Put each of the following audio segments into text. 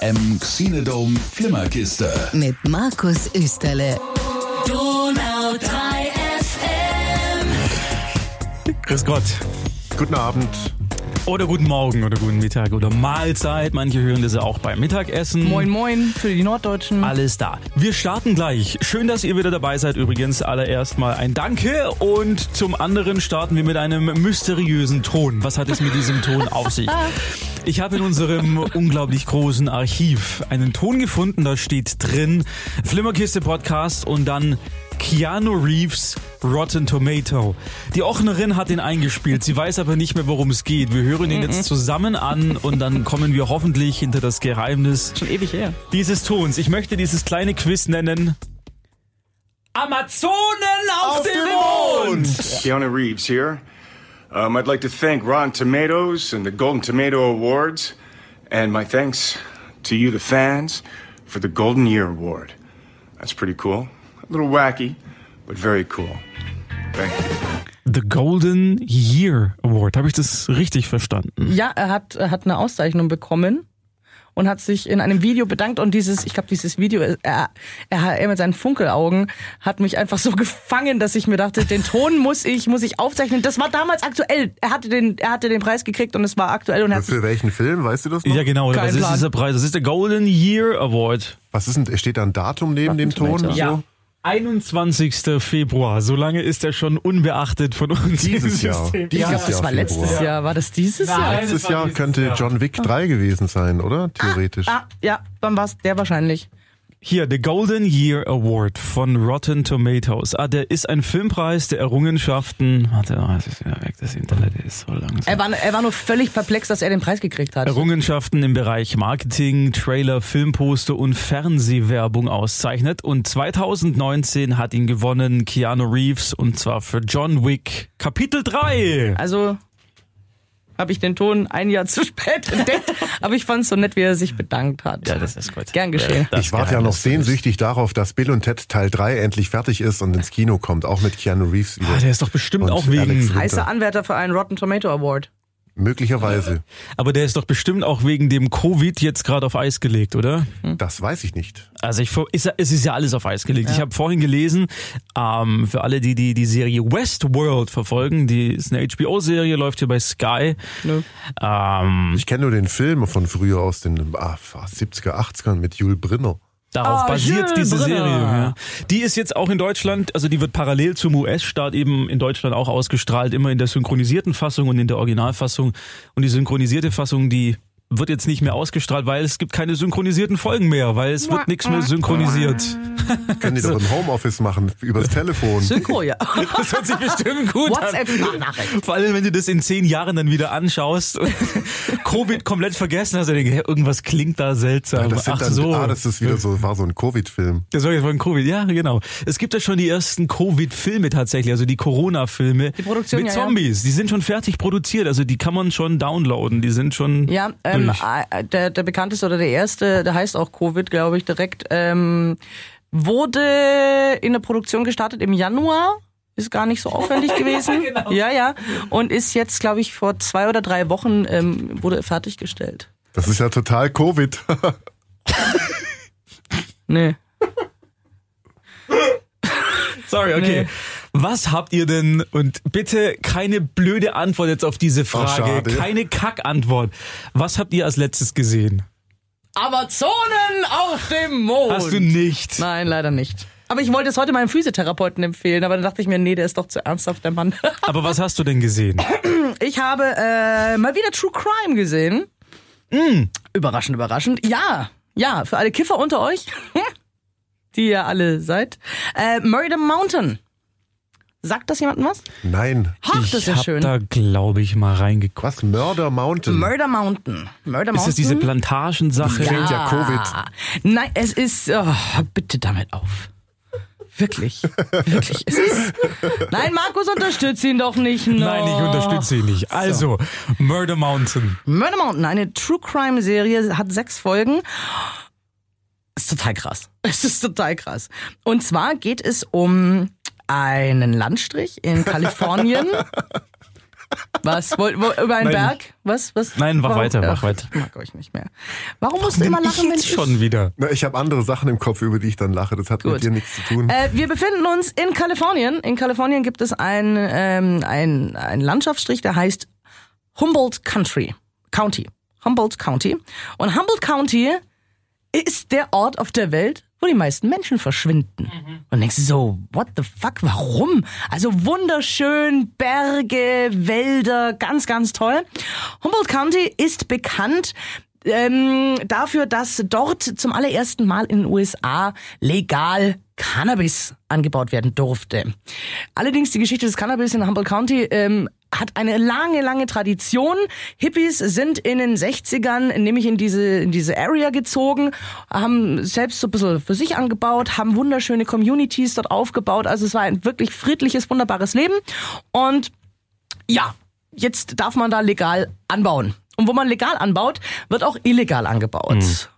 FM Xenodome Flimmerkiste. Mit Markus Österle. Donau 3 FM. Grüß Gott. Guten Abend. Oder guten Morgen oder guten Mittag oder Mahlzeit. Manche hören das ja auch beim Mittagessen. Moin Moin für die Norddeutschen. Alles da. Wir starten gleich. Schön, dass ihr wieder dabei seid. Übrigens allererst mal ein Danke und zum anderen starten wir mit einem mysteriösen Ton. Was hat es mit diesem Ton auf sich? Ich habe in unserem unglaublich großen Archiv einen Ton gefunden, da steht drin Flimmerkiste Podcast und dann Keanu Reeves Rotten Tomato. Die Ochnerin hat ihn eingespielt, sie weiß aber nicht mehr, worum es geht. Wir hören ihn jetzt zusammen an und dann kommen wir hoffentlich hinter das Geheimnis Schon ewig her. dieses Tons. Ich möchte dieses kleine Quiz nennen. Amazonen auf, dem Mond! Keanu Reeves here. Um, I'd like to thank Rotten Tomatoes and the Golden Tomato Awards, and my thanks to you, the fans, for the Golden Year Award. That's pretty cool. A little wacky, but very cool. Thank you. The Golden Year Award. Habe ich das richtig verstanden? Ja, er hat, er hat eine Auszeichnung bekommen und hat sich in einem Video bedankt und dieses, ich glaube, dieses Video, er, er, er mit seinen Funkelaugen hat mich einfach so gefangen, dass ich mir dachte, den Ton muss ich, muss ich aufzeichnen. Das war damals aktuell. Er hatte den, er hatte den Preis gekriegt und es war aktuell und er Für welchen Film, weißt du das noch? Ja, genau. Kein Was ist Plan. dieser Preis? Das ist der Golden Year Award. Was ist denn, steht da ein Datum neben dem Ton? Tomato. So? Ja. 21. Februar. So lange ist er schon unbeachtet von uns. Dieses Jahr. Dieses ich glaub, das Jahr war letztes Februar. Jahr. War das dieses Jahr? Nein. Letztes das war Jahr nächstes könnte Jahr. John Wick 3 gewesen sein, oder? Theoretisch. Ah, ja, dann war's der wahrscheinlich. Hier, der Golden Year Award von Rotten Tomatoes. Ah, der ist ein Filmpreis der Errungenschaften. Warte, oh, es ist wieder weg. Das Internet ist so langsam. Er war, er war nur völlig perplex, dass er den Preis gekriegt hat. Errungenschaften im Bereich Marketing, Trailer, Filmposter und Fernsehwerbung auszeichnet. Und 2019 hat ihn gewonnen Keanu Reeves und zwar für John Wick Kapitel 3. Also habe ich den Ton ein Jahr zu spät entdeckt, aber ich fand es so nett, wie er sich bedankt hat. Ja, das ist gut. Gern geschehen. Das ich warte ja noch sehnsüchtig darauf, dass Bill und Ted Teil 3 endlich fertig ist und ins Kino kommt, auch mit Keanu Reeves wieder. Ah, der ist doch bestimmt auch wegen. Heißer Anwärter für einen Rotten Tomato Award. Möglicherweise. Aber der ist doch bestimmt auch wegen dem Covid jetzt gerade auf Eis gelegt, oder? Das weiß ich nicht. Also ich ist, ja- es ist ja alles auf Eis gelegt. Ich habe vorhin gelesen, ähm, für alle, die, die die Serie Westworld verfolgen, die ist eine HBO-Serie, läuft hier bei Sky. Nö. Ähm, Ich kenne nur den Film von früher aus den ah, 70er, 80ern mit Jules Brinner. Darauf Ah, basiert Jules diese Brenner. Serie. Ja. Die ist jetzt auch in Deutschland, also die wird parallel zum US-Start eben in Deutschland auch ausgestrahlt, immer in der synchronisierten Fassung und in der Originalfassung. Und die synchronisierte Fassung, die wird jetzt nicht mehr ausgestrahlt, weil es gibt keine synchronisierten Folgen mehr, weil es wird nichts mehr synchronisiert. Können die doch im Homeoffice machen, übers Telefon. Synchro, ja. Das hört sich bestimmt gut an. WhatsApp-Nachricht. Vor allem, wenn du das in zehn Jahren dann wieder anschaust Covid komplett vergessen hast, und denkst, irgendwas klingt da seltsam. Das sind Ach dann, so. Ah, das ist wieder so, war so ein Covid-Film. Das war jetzt von Covid, ja, genau. Es gibt ja schon die ersten Covid-Filme tatsächlich, also die Corona-Filme. Die Produktion, Mit ja, ja. Zombies. Die sind schon fertig produziert, also die kann man schon downloaden. Die sind schon. Ja, ähm, äh, der, der bekannteste oder der erste, der heißt auch Covid, glaube ich, direkt, ähm, wurde in der Produktion gestartet im Januar. Ist gar nicht so aufwendig gewesen. genau. Ja, ja. Und ist jetzt, glaube ich, vor zwei oder drei Wochen ähm, wurde fertiggestellt. Das ist ja total Covid. Nee. Sorry, okay. Nee. Was habt ihr denn, und bitte keine blöde Antwort jetzt auf diese Frage, schade. keine Kackantwort. Was habt ihr als letztes gesehen? Amazonen auf dem Mond. Hast du nicht? Nein, leider nicht. Aber ich wollte es heute meinem Physiotherapeuten empfehlen, aber dann dachte ich mir, nee, der ist doch zu ernsthaft, der Mann. Aber was hast du denn gesehen? Ich habe äh, mal wieder True Crime gesehen. Überraschend, überraschend. Ja, ja, für alle Kiffer unter euch, die ihr alle seid. Äh, Murder Mountain. Sagt das jemandem was? Nein. Ach, das ist ja hab schön. da, glaube ich, mal reingeguckt. Was? Murder Mountain. Murder Mountain. Murder Mountain. Ist das diese Plantagensache? Klingt ja Covid. Nein, es ist. Oh, bitte damit auf. Wirklich. Wirklich. Nein, Markus, unterstützt ihn doch nicht. No. Nein, ich unterstütze ihn nicht. Also, Murder Mountain. Murder Mountain, eine True Crime Serie, hat sechs Folgen. Ist total krass. Es ist total krass. Und zwar geht es um einen Landstrich in Kalifornien. Was? Woll- wo- Über einen Nein. Berg? Was? Was? Nein, mach Warum- weiter, mach Ach, weiter. Ich mag euch nicht mehr. Warum musst du immer lachen, wenn jetzt schon wieder. Na, ich habe andere Sachen im Kopf, über die ich dann lache. Das hat Gut. mit dir nichts zu tun. Äh, wir befinden uns in Kalifornien. In Kalifornien gibt es ein, ähm, ein, ein Landschaftsstrich, der heißt Humboldt Country. County. Humboldt County. Und Humboldt County ist der Ort auf der Welt, wo die meisten Menschen verschwinden. Und denkst du so, what the fuck, warum? Also wunderschön, Berge, Wälder, ganz, ganz toll. Humboldt County ist bekannt ähm, dafür, dass dort zum allerersten Mal in den USA legal Cannabis angebaut werden durfte. Allerdings die Geschichte des Cannabis in Humboldt County ähm, hat eine lange, lange Tradition. Hippies sind in den 60ern nämlich in diese, in diese Area gezogen, haben selbst so ein bisschen für sich angebaut, haben wunderschöne Communities dort aufgebaut. Also es war ein wirklich friedliches, wunderbares Leben. Und ja, jetzt darf man da legal anbauen. Und wo man legal anbaut, wird auch illegal angebaut.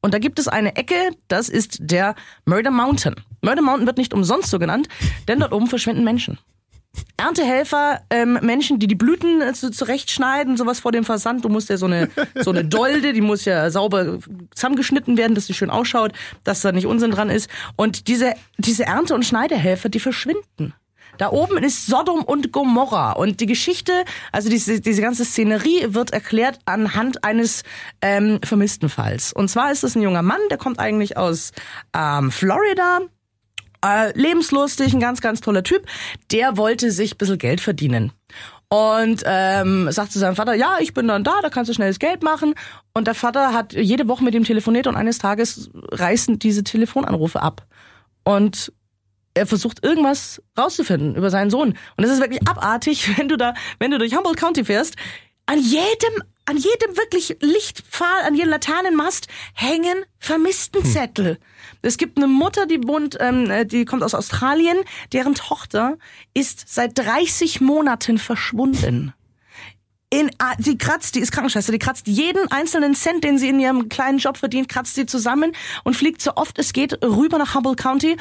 Und da gibt es eine Ecke, das ist der Murder Mountain. Murder Mountain wird nicht umsonst so genannt, denn dort oben verschwinden Menschen. Erntehelfer, ähm, Menschen, die die Blüten äh, zu, zurechtschneiden, sowas vor dem Versand. Du musst ja so eine, so eine Dolde, die muss ja sauber zusammengeschnitten werden, dass sie schön ausschaut, dass da nicht Unsinn dran ist. Und diese, diese Ernte- und Schneidehelfer, die verschwinden. Da oben ist Sodom und Gomorra und die Geschichte, also diese, diese ganze Szenerie wird erklärt anhand eines ähm, vermissten Falls. Und zwar ist es ein junger Mann, der kommt eigentlich aus ähm, Florida, äh, lebenslustig, ein ganz, ganz toller Typ. Der wollte sich ein bisschen Geld verdienen. Und ähm, sagt zu seinem Vater, ja, ich bin dann da, da kannst du schnelles Geld machen. Und der Vater hat jede Woche mit ihm telefoniert und eines Tages reißen diese Telefonanrufe ab. Und er versucht irgendwas rauszufinden über seinen Sohn. Und es ist wirklich abartig, wenn du da, wenn du durch Humboldt County fährst, an jedem, an jedem wirklich Lichtpfahl, an jedem Laternenmast hängen Vermisstenzettel. Es gibt eine Mutter, die wohnt, ähm, äh, die kommt aus Australien, deren Tochter ist seit 30 Monaten verschwunden. In, ah, sie kratzt, die ist Krankenschwester, die kratzt jeden einzelnen Cent, den sie in ihrem kleinen Job verdient, kratzt sie zusammen und fliegt so oft es geht rüber nach Humboldt County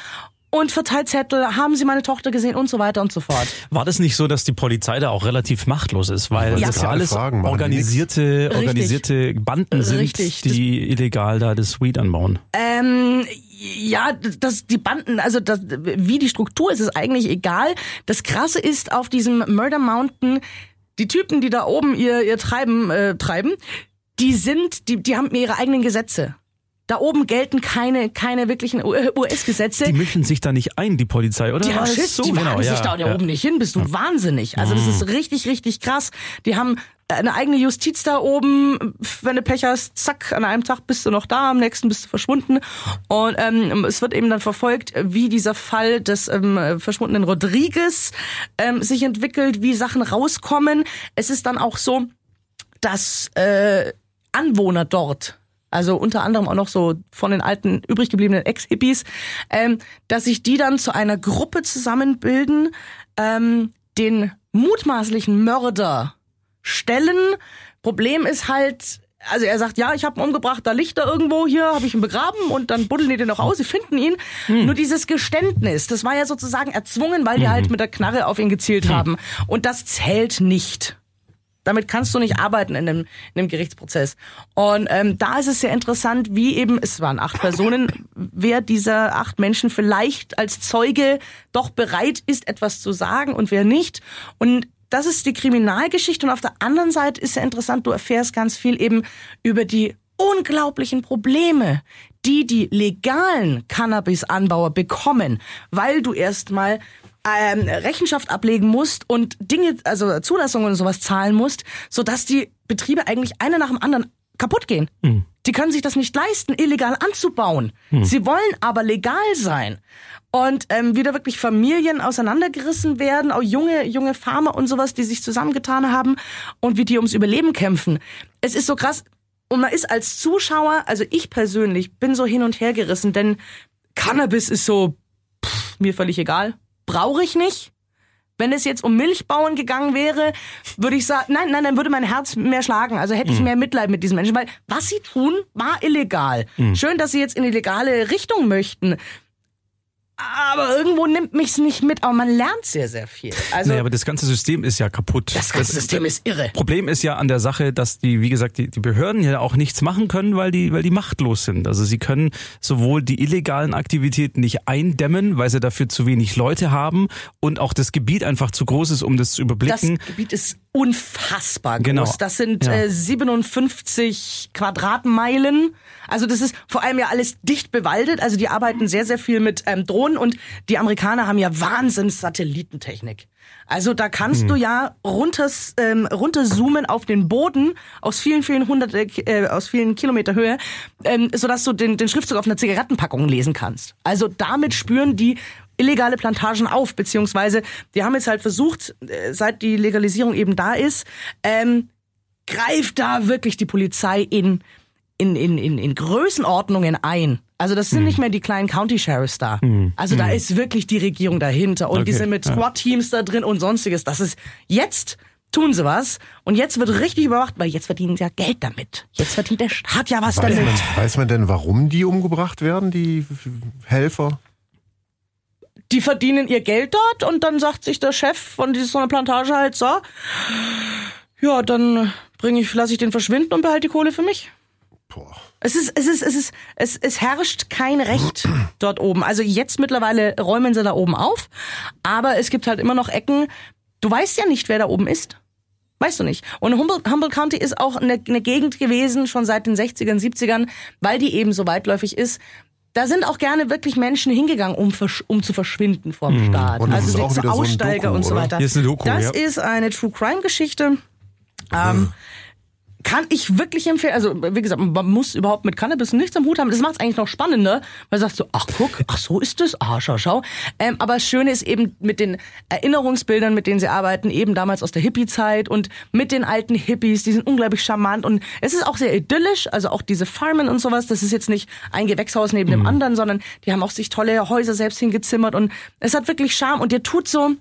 und verteilt Zettel, haben sie meine Tochter gesehen und so weiter und so fort. War das nicht so, dass die Polizei da auch relativ machtlos ist, weil Ja. das gerade alles fragen, organisierte, organisierte Banden sind, Richtig. die illegal da das Weed anbauen? Ähm, ja, das, die Banden, also das, wie die Struktur ist, ist eigentlich egal. Das Krasse ist auf diesem Murder Mountain, die Typen, die da oben ihr, ihr Treiben äh, treiben, die sind, die, die haben ihre eigenen Gesetze. Da oben gelten keine, keine wirklichen US-Gesetze. Die mischen sich da nicht ein, die Polizei, oder? Die haben Schiss, so? die Genau, sich ja, da, ja. oben nicht hin, bist du wahnsinnig. Also das ist richtig, richtig krass. Die haben eine eigene Justiz da oben. Wenn du Pech hast, zack, an einem Tag bist du noch da, am nächsten bist du verschwunden. Und ähm, es wird eben dann verfolgt, wie dieser Fall des ähm, verschwundenen Rodriguez ähm, sich entwickelt, wie Sachen rauskommen. Es ist dann auch so, dass äh, Anwohner dort, also unter anderem auch noch so von den alten übrig gebliebenen Ex-Hippies, ähm, dass sich die dann zu einer Gruppe zusammenbilden, ähm, den mutmaßlichen Mörder stellen. Problem ist halt, also er sagt, ja, ich habe ihn umgebracht, da liegt er irgendwo, hier habe ich ihn begraben und dann buddeln die den noch aus, sie finden ihn. Nur dieses Geständnis, das war ja sozusagen erzwungen, weil die halt mit der Knarre auf ihn gezielt haben. Und das zählt nicht. Damit kannst du nicht arbeiten in einem, in einem Gerichtsprozess. Und ähm, da ist es sehr interessant, wie eben, es waren acht Personen, wer dieser acht Menschen vielleicht als Zeuge doch bereit ist, etwas zu sagen und wer nicht. Und das ist die Kriminalgeschichte. Und auf der anderen Seite ist sehr interessant, du erfährst ganz viel eben über die unglaublichen Probleme, die die legalen Cannabis-Anbauer bekommen, weil du erstmal ähm, Rechenschaft ablegen musst und Dinge, also Zulassungen und sowas zahlen musst, sodass die Betriebe eigentlich einer nach dem anderen kaputt gehen. Die können sich das nicht leisten, illegal anzubauen. Sie wollen aber legal sein. Und ähm, wieder wirklich Familien auseinandergerissen werden, auch junge, junge Farmer und sowas, die sich zusammengetan haben und wie die ums Überleben kämpfen. Es ist so krass. Und man ist als Zuschauer, also ich persönlich, bin so hin und her gerissen, denn Cannabis ist so pff, mir völlig egal. Brauche ich nicht. Wenn es jetzt um Milchbauern gegangen wäre, würde ich sagen, nein, nein, dann würde mein Herz mehr schlagen. Also hätte ich mehr Mitleid mit diesen Menschen, weil was sie tun, war illegal. Schön, dass sie jetzt in die legale Richtung möchten. Aber irgendwo nimmt mich's nicht mit, aber man lernt sehr, sehr viel. Also naja, aber das ganze System ist ja kaputt. das ganze System ist irre. Problem ist ja an der Sache, dass die, wie gesagt, die, die Behörden ja auch nichts machen können, weil die, weil die machtlos sind. Also sie können sowohl die illegalen Aktivitäten nicht eindämmen, weil sie dafür zu wenig Leute haben und auch das Gebiet einfach zu groß ist, um das zu Das überblicken. Gebiet ist unfassbar groß. Genau. Das sind Ja. äh, 57 Quadratmeilen. Also das ist vor allem ja alles dicht bewaldet. Also die arbeiten sehr, sehr viel mit ähm, Drohnen und die Amerikaner haben ja Wahnsinns Satellitentechnik. Also da kannst du ja runter, ähm, runterzoomen auf den Boden aus vielen, vielen hundert, äh, aus vielen Kilometer Höhe, ähm, sodass du den, den Schriftzug auf einer Zigarettenpackung lesen kannst. Also damit spüren die illegale Plantagen auf, beziehungsweise die haben jetzt halt versucht, äh, seit die Legalisierung eben da ist, ähm, greift da wirklich die Polizei in, in, in, in, in Größenordnungen ein. Also das sind Hm. nicht mehr die kleinen County Sheriffs da. Also da ist wirklich die Regierung dahinter und die Okay, sind mit ja. SWAT-Teams da drin und sonstiges. Das ist jetzt tun sie was und jetzt wird richtig überwacht, weil jetzt verdienen sie ja Geld damit. Jetzt verdient der Staat ja was Weiß damit. man, weiß man denn, warum die umgebracht werden, die Helfer? Die verdienen ihr Geld dort und dann sagt sich der Chef von dieser so einer Plantage halt so, ja, dann bringe ich, lasse ich den verschwinden und behalte die Kohle für mich. Boah. Es ist, es ist, es ist, es, es herrscht kein Recht dort oben. Also jetzt mittlerweile räumen sie da oben auf, aber es gibt halt immer noch Ecken. Du weißt ja nicht, wer da oben ist. Weißt du nicht. Und Humboldt, Humboldt County ist auch eine, eine Gegend gewesen, schon seit den 60ern, 70ern, weil die eben so weitläufig ist. Da sind auch gerne wirklich Menschen hingegangen, um, versch- um zu verschwinden vom Staat. Und also auch so wieder so ein Aussteiger Doku, und so weiter. Hier ist eine Doku, das ja. ist eine True Crime Geschichte. Ähm, kann ich wirklich empfehlen. Also, wie gesagt, man muss überhaupt mit Cannabis nichts am Hut haben. Das macht es eigentlich noch spannender, weil du sagst so, ach guck, ach so ist das, ah, schau, schau. Ähm, aber das Schöne ist eben mit den Erinnerungsbildern, mit denen sie arbeiten, eben damals aus der Hippie-Zeit und mit den alten Hippies, die sind unglaublich charmant und es ist auch sehr idyllisch, also auch diese Farmen und sowas, das ist jetzt nicht ein Gewächshaus neben dem anderen, sondern die haben auch sich tolle Häuser selbst hingezimmert und es hat wirklich Charme und dir tut so,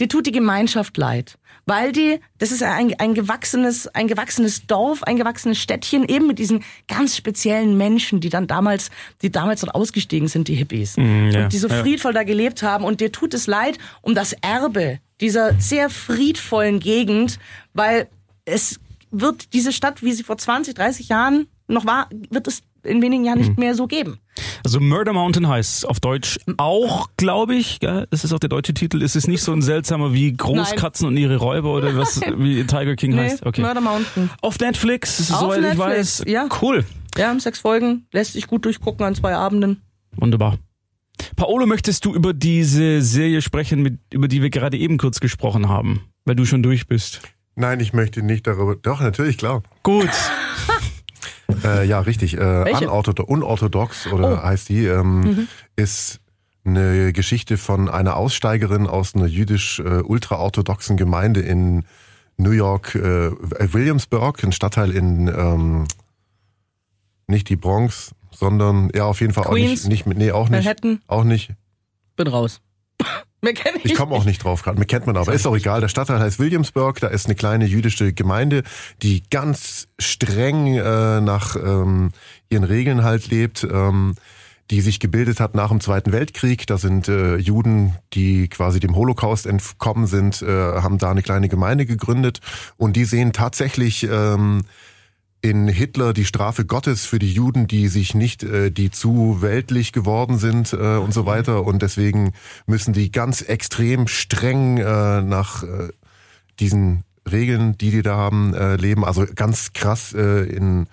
dir tut die Gemeinschaft leid weil die, das ist ein, ein gewachsenes, ein gewachsenes Dorf, ein gewachsenes Städtchen, eben mit diesen ganz speziellen Menschen, die dann damals, die damals dort ausgestiegen sind, die Hippies, ja, und die so ja. friedvoll da gelebt haben. Und dir tut es leid um das Erbe dieser sehr friedvollen Gegend, weil es wird diese Stadt, wie sie vor 20, 30 Jahren noch war, wird es in wenigen Jahren nicht mehr so geben. Also Murder Mountain heißt auf Deutsch auch, glaube ich, gell? ist es auch der deutsche Titel. Ist es nicht so ein seltsamer wie Großkatzen und ihre Räuber oder was wie Tiger King Nee, heißt? Okay. Murder Mountain. Auf Netflix, Auf soweit ich Netflix, weiß. ja. Cool. Ja, sechs Folgen, lässt sich gut durchgucken an zwei Abenden. Wunderbar. Paolo, möchtest du über diese Serie sprechen, mit, über die wir gerade eben kurz gesprochen haben, weil du schon durch bist? Nein, ich möchte nicht darüber. Doch, natürlich, klar. Gut. Äh, ja, richtig. Äh, unorthodox, unorthodox oder heißt die, ähm, ist eine Geschichte von einer Aussteigerin aus einer jüdisch äh, ultraorthodoxen Gemeinde in New York, äh, Williamsburg, ein Stadtteil in ähm, nicht die Bronx, sondern ja auf jeden Fall Queens? auch nicht, nicht, nee, auch nicht, Manhattan? auch nicht. Bin raus. Ich Ich komme auch nicht drauf gerade. Mir kennt man aber. Ist auch egal. Der Stadtteil heißt Williamsburg. Da ist eine kleine jüdische Gemeinde, die ganz streng äh, nach ähm, ihren Regeln halt lebt. Ähm, die sich gebildet hat nach dem Zweiten Weltkrieg. Da sind äh, Juden, die quasi dem Holocaust entkommen sind, äh, haben da eine kleine Gemeinde gegründet. Und die sehen tatsächlich ähm, in Hitler die Strafe Gottes für die Juden, die sich nicht, äh, die zu weltlich geworden sind äh, und so weiter. Und deswegen müssen die ganz extrem streng äh, nach äh, diesen Regeln, die die da haben, äh, leben. Also ganz krass äh, in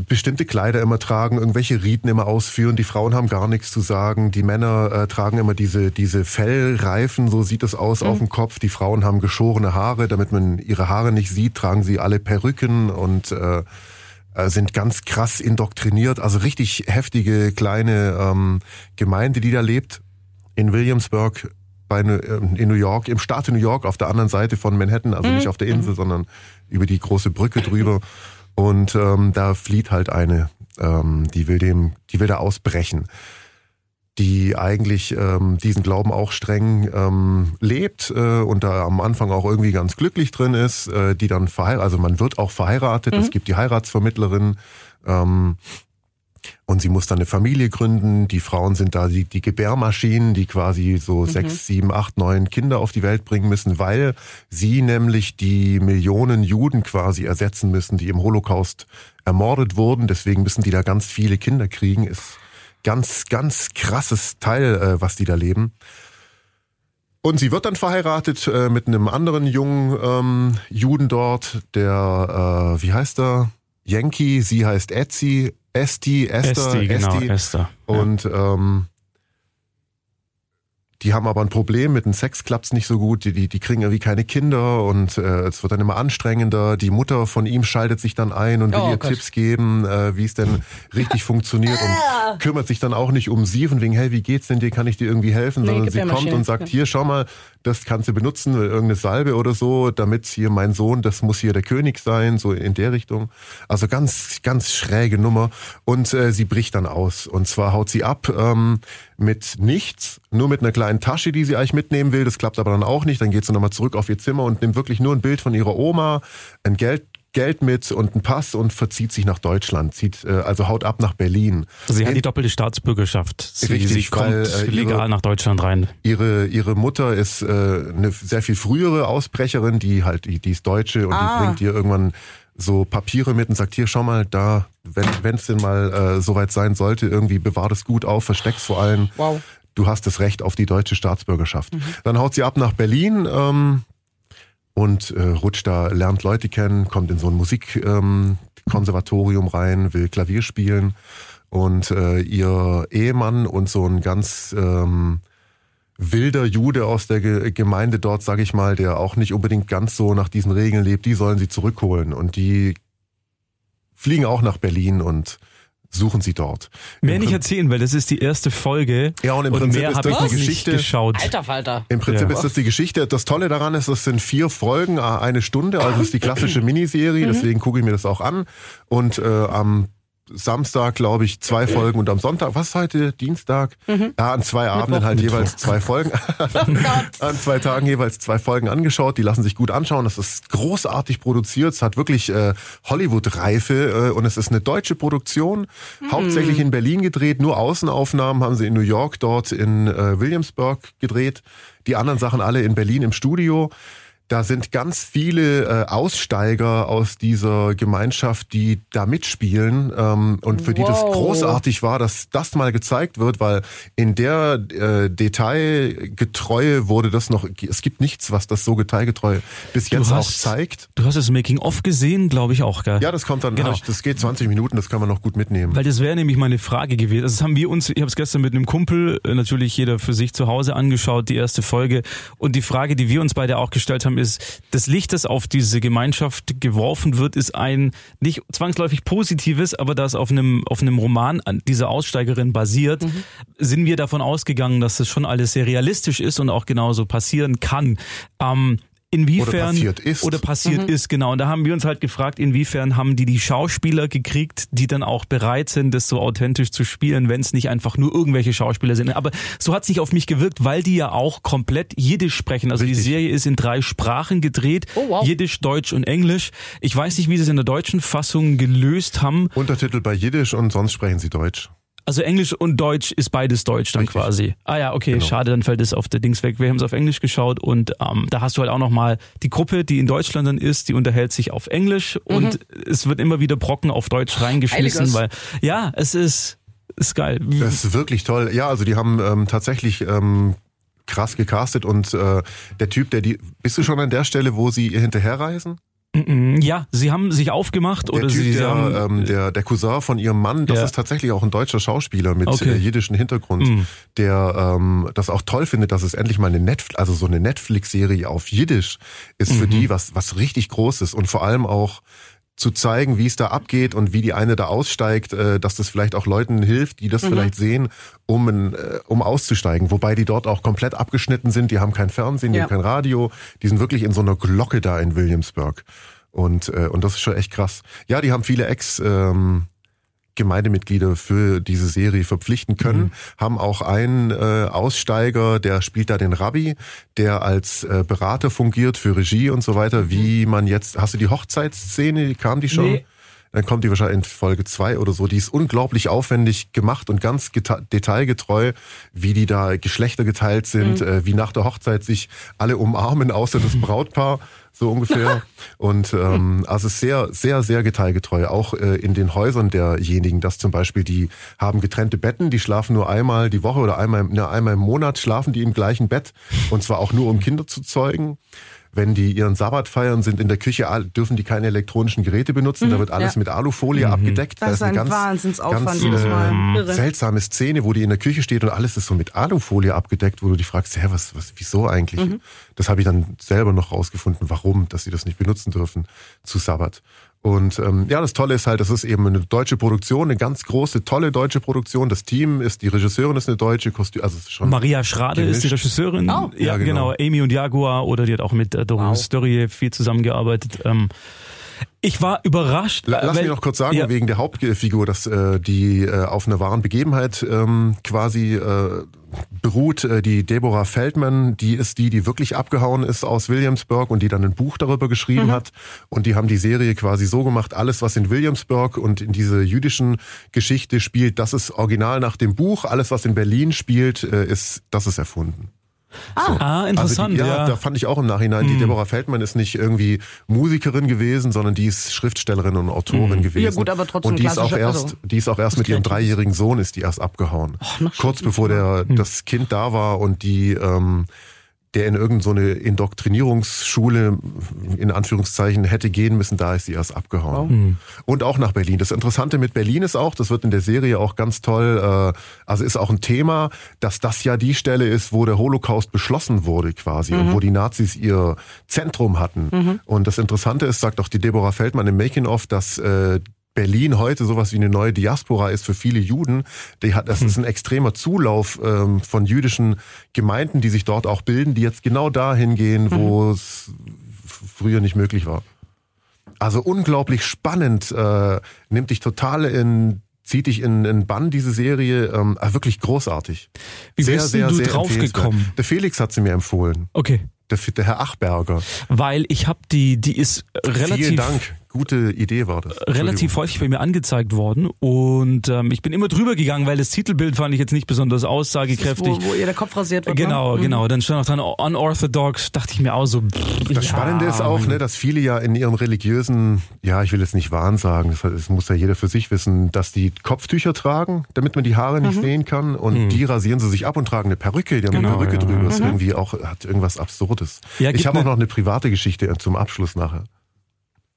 bestimmte Kleider immer tragen, irgendwelche Riten immer ausführen. Die Frauen haben gar nichts zu sagen. Die Männer äh, tragen immer diese diese Fellreifen, so sieht es aus auf dem Kopf. Die Frauen haben geschorene Haare, damit man ihre Haare nicht sieht, tragen sie alle Perücken und äh, äh, sind ganz krass indoktriniert. Also richtig heftige kleine ähm, Gemeinde, die da lebt in Williamsburg bei ähm, in New York, im Staat New York, auf der anderen Seite von Manhattan, also nicht auf der Insel, sondern über die große Brücke drüber. Und ähm, da flieht halt eine, ähm, die will dem, die will da ausbrechen, die eigentlich ähm, diesen Glauben auch streng ähm, lebt äh, und da am Anfang auch irgendwie ganz glücklich drin ist, äh, die dann verheiratet, also man wird auch verheiratet, es gibt die Heiratsvermittlerin, ähm, und sie muss dann eine Familie gründen. Die Frauen sind da die, die Gebärmaschinen, die quasi so sechs, sieben, acht, neun Kinder auf die Welt bringen müssen, weil sie nämlich die Millionen Juden quasi ersetzen müssen, die im Holocaust ermordet wurden. Deswegen müssen die da ganz viele Kinder kriegen. Ist ganz, ganz krasses Teil, äh, was die da leben. Und sie wird dann verheiratet äh, mit einem anderen jungen ähm, Juden dort, der, äh, wie heißt er? Yankee, sie heißt Etsy, Esti, Esther, Esti, genau, Esti. Esther. Ja. Und ähm, die haben aber ein Problem, mit dem Sex klappt's nicht so gut, die, die, die kriegen irgendwie keine Kinder und äh, es wird dann immer anstrengender. Die Mutter von ihm schaltet sich dann ein und will Oh ihr Gott. Tipps geben, äh, wie es denn richtig funktioniert und kümmert sich dann auch nicht um sie von wegen, hey, wie geht's denn dir, kann ich dir irgendwie helfen? Nee, Sondern sie kommt und sagt, ja. hier, schau mal, das kannst du benutzen, irgendeine Salbe oder so, damit hier mein Sohn, das muss hier der König sein, so in der Richtung. Also ganz, ganz schräge Nummer. Und äh, sie bricht dann aus. Und zwar haut sie ab ähm, mit nichts, nur mit einer kleinen Tasche, die sie eigentlich mitnehmen will. Das klappt aber dann auch nicht. Dann geht sie nochmal zurück auf ihr Zimmer und nimmt wirklich nur ein Bild von ihrer Oma, ein Geld. Geld mit und einen Pass und verzieht sich nach Deutschland, zieht äh, also haut ab nach Berlin. Sie hat die doppelte Staatsbürgerschaft. Sie, Richtig, sie kommt weil, äh, ihre- legal nach Deutschland rein. Ihre, ihre Mutter ist äh, eine sehr viel frühere Ausbrecherin, die halt, die, die ist Deutsche und Ah. die bringt ihr irgendwann so Papiere mit und sagt, hier, schau mal, da, wenn es denn mal äh, soweit sein sollte, irgendwie bewahr das gut auf, versteck's vor allem. Wow. Du hast das Recht auf die deutsche Staatsbürgerschaft. Dann haut sie ab nach Berlin ähm, und äh, rutscht da, lernt Leute kennen, kommt in so ein Musikkonservatorium ähm, rein, will Klavier spielen. Und äh, ihr Ehemann und so ein ganz ähm, wilder Jude aus der Ge Gemeinde dort, sage ich mal, der auch nicht unbedingt ganz so nach diesen Regeln lebt, die sollen sie zurückholen. Und die fliegen auch nach Berlin und suchen sie dort. Mehr Im nicht Prin- erzählen, weil das ist die erste Folge. Ja, und im Prinzip mehr ist das die Geschichte- geschaut. Alter Falter. Im Prinzip Ja. ist das die Geschichte. Das Tolle daran ist, es sind vier Folgen, äh, eine Stunde, also es ist die klassische Miniserie, deswegen gucke ich mir das auch an. Und äh, am Samstag, glaube ich, zwei Folgen und am Sonntag, was heute? Dienstag? Ja, an zwei Abenden halt jeweils zwei Folgen. an zwei Tagen jeweils zwei Folgen angeschaut. Die lassen sich gut anschauen. Das ist großartig produziert. Es hat wirklich äh, Hollywood-Reife äh, und es ist eine deutsche Produktion. Hauptsächlich in Berlin gedreht. Nur Außenaufnahmen haben sie in New York dort in äh, Williamsburg gedreht. Die anderen Sachen alle in Berlin im Studio. Da sind ganz viele äh, Aussteiger aus dieser Gemeinschaft, die da mitspielen ähm, und für die das Wow. großartig war, dass das mal gezeigt wird, weil in der äh, Detailgetreue wurde das noch, es gibt nichts, was das so detailgetreu bis jetzt auch hast- zeigt. Du hast das Making-of gesehen, glaube ich auch, gell? Ja, das kommt dann, Genau. das geht 20 Minuten, das kann man noch gut mitnehmen. Weil das wäre nämlich meine Frage gewesen. Also das haben wir uns, ich habe es gestern mit einem Kumpel, äh, natürlich jeder für sich zu Hause angeschaut, die erste Folge. Und die Frage, die wir uns beide auch gestellt haben, ist, das Licht, das auf diese Gemeinschaft geworfen wird, ist ein nicht zwangsläufig positives, aber das auf einem, auf einem Roman an dieser Aussteigerin basiert, sind wir davon ausgegangen, dass das schon alles sehr realistisch ist und auch genauso passieren kann. Ähm, Inwiefern Oder passiert ist. oder passiert ist, genau. Und da haben wir uns halt gefragt, inwiefern haben die die Schauspieler gekriegt, die dann auch bereit sind, das so authentisch zu spielen, wenn es nicht einfach nur irgendwelche Schauspieler sind. Aber so hat sich auf mich gewirkt, weil die ja auch komplett Jiddisch sprechen. Also die Richtig. Serie ist in drei Sprachen gedreht. Oh, wow. Jiddisch, Deutsch und Englisch. Ich weiß nicht, wie sie es in der deutschen Fassung gelöst haben. Untertitel bei Jiddisch und sonst sprechen sie Deutsch. Also Englisch und Deutsch ist beides Deutsch dann Richtig. quasi. Ah ja, okay, Genau. schade, dann fällt es auf der Dings weg. Wir haben es auf Englisch geschaut und ähm, da hast du halt auch nochmal die Gruppe, die in Deutschland dann ist, die unterhält sich auf Englisch und es wird immer wieder Brocken auf Deutsch reingeschmissen, weil ja, es ist, ist geil. Das ist wirklich toll. Ja, also die haben ähm, tatsächlich ähm, krass gecastet und äh, der Typ, der die, bist du schon an der Stelle, wo sie ihr hinterherreisen? Mhm, Ja, sie haben sich aufgemacht Der oder Typ, sie, sie der, haben ähm, der, der Cousin von ihrem Mann, das Ja. ist tatsächlich auch ein deutscher Schauspieler mit Okay. äh, jiddischem Hintergrund, Mhm. der ähm, das auch toll findet, dass es endlich mal eine Netflix, also so eine Netflix-Serie auf Jiddisch ist Mhm. für die was, was richtig Großes und vor allem auch zu zeigen, wie es da abgeht und wie die eine da aussteigt, äh, dass das vielleicht auch Leuten hilft, die das vielleicht sehen, um, äh, um auszusteigen. Wobei die dort auch komplett abgeschnitten sind, die haben kein Fernsehen, die Ja. haben kein Radio, die sind wirklich in so einer Glocke da in Williamsburg. Und, äh, und das ist schon echt krass. Ja, die haben viele Ex- ähm, Gemeindemitglieder für diese Serie verpflichten können, haben auch einen äh, Aussteiger, der spielt da den Rabbi, der als äh, Berater fungiert für Regie und so weiter, wie man jetzt, hast du die Hochzeitsszene, kam die schon? Nee. Dann kommt die wahrscheinlich in Folge zwei oder so. Die ist unglaublich aufwendig gemacht und ganz detailgetreu, wie die da Geschlechter geteilt sind, Mhm. äh, wie nach der Hochzeit sich alle umarmen, außer das Brautpaar, so ungefähr. und ähm, also sehr, sehr, sehr detailgetreu. Auch äh, in den Häusern derjenigen, dass zum Beispiel die haben getrennte Betten, die schlafen nur einmal die Woche oder einmal, ne, einmal im Monat schlafen die im gleichen Bett und zwar auch nur um Kinder zu zeugen. Wenn die ihren Sabbat feiern, sind in der Küche, dürfen die keine elektronischen Geräte benutzen. da wird alles ja. mit Alufolie abgedeckt. Das ist eine ein ganz, Wahnsinnsaufwand ganz, jedes Mal. äh, Irre. seltsame Szene, wo die in der Küche steht und alles ist so mit Alufolie abgedeckt, wo du dich fragst, hä, was, was, wieso eigentlich? Mhm. Das habe ich dann selber noch rausgefunden, warum, dass sie das nicht benutzen dürfen zu Sabbat. Und ähm, ja, das Tolle ist halt, das ist eben eine deutsche Produktion, eine ganz große, tolle deutsche Produktion. Das Team ist, die Regisseurin ist eine deutsche Kostüm, also schon Maria Schrade ist die gemischt. Regisseurin. Oh. Ja, Ja, genau. genau. Amy und Jaguar oder die hat auch mit äh, Doris Wow. Viel zusammengearbeitet. Ähm, ich war überrascht. Äh, Lass mich noch kurz sagen, ja, wegen der Hauptfigur, dass äh, die äh, auf einer wahren Begebenheit ähm, quasi äh, beruht. Äh, die Deborah Feldman, die ist die, die wirklich abgehauen ist aus Williamsburg und die dann ein Buch darüber geschrieben hat. Und die haben die Serie quasi so gemacht, alles was in Williamsburg und in diese jüdischen Geschichte spielt, das ist original nach dem Buch. Alles was in Berlin spielt, äh, ist, das ist erfunden. Ah, interessant, Also die, ja, ja. da fand ich auch im Nachhinein, die Deborah Feldman ist nicht irgendwie Musikerin gewesen, sondern die ist Schriftstellerin und Autorin gewesen. Ja, gut, aber trotzdem Und die ist auch erst, also, die ist auch erst mit ihrem dreijährigen Sohn ist die erst abgehauen. noch Kurz bevor der, das Kind da war und die, ähm, der in irgendeine so eine Indoktrinierungsschule in Anführungszeichen hätte gehen müssen, da ist sie erst abgehauen. Und auch nach Berlin. Das Interessante mit Berlin ist auch, das wird in der Serie auch ganz toll, äh, also ist auch ein Thema, dass das ja die Stelle ist, wo der Holocaust beschlossen wurde quasi und wo die Nazis ihr Zentrum hatten. Und das Interessante ist, sagt auch die Deborah Feldmann im Making-of, dass äh, Berlin heute sowas wie eine neue Diaspora ist für viele Juden. Die hat, das ist ein extremer Zulauf ähm, von jüdischen Gemeinden, die sich dort auch bilden, die jetzt genau dahin gehen, wo es f- früher nicht möglich war. Also unglaublich spannend, äh, nimmt dich total in, zieht dich in, in Bann, diese Serie, ähm, äh, wirklich großartig. Wie bist denn du drauf empfehlenswert. gekommen? Der Felix hat sie mir empfohlen, Okay. der, der Herr Achberger. Weil ich habe die, die ist relativ Vielen Dank, gute Idee war das. relativ häufig bei mir angezeigt worden und ähm, ich bin immer drüber gegangen, weil das Titelbild fand ich jetzt nicht besonders aussagekräftig. Wo, wo ihr der Kopf rasiert wird. Genau, ne? Mhm. genau. Dann stand auch dran unorthodox, dachte ich mir auch so. pff, Das ja, Spannende ist auch, ne, dass viele ja in ihrem religiösen, ja, ich will jetzt nicht Wahn sagen, das, das muss ja jeder für sich wissen, dass die Kopftücher tragen, damit man die Haare nicht sehen kann und die rasieren sie sich ab und tragen eine Perücke, die haben Mhm. Genau, eine Perücke ja. drüber, ist irgendwie auch, hat irgendwas Absurdes. Ja, ich habe auch ne- noch eine private Geschichte zum Abschluss nachher.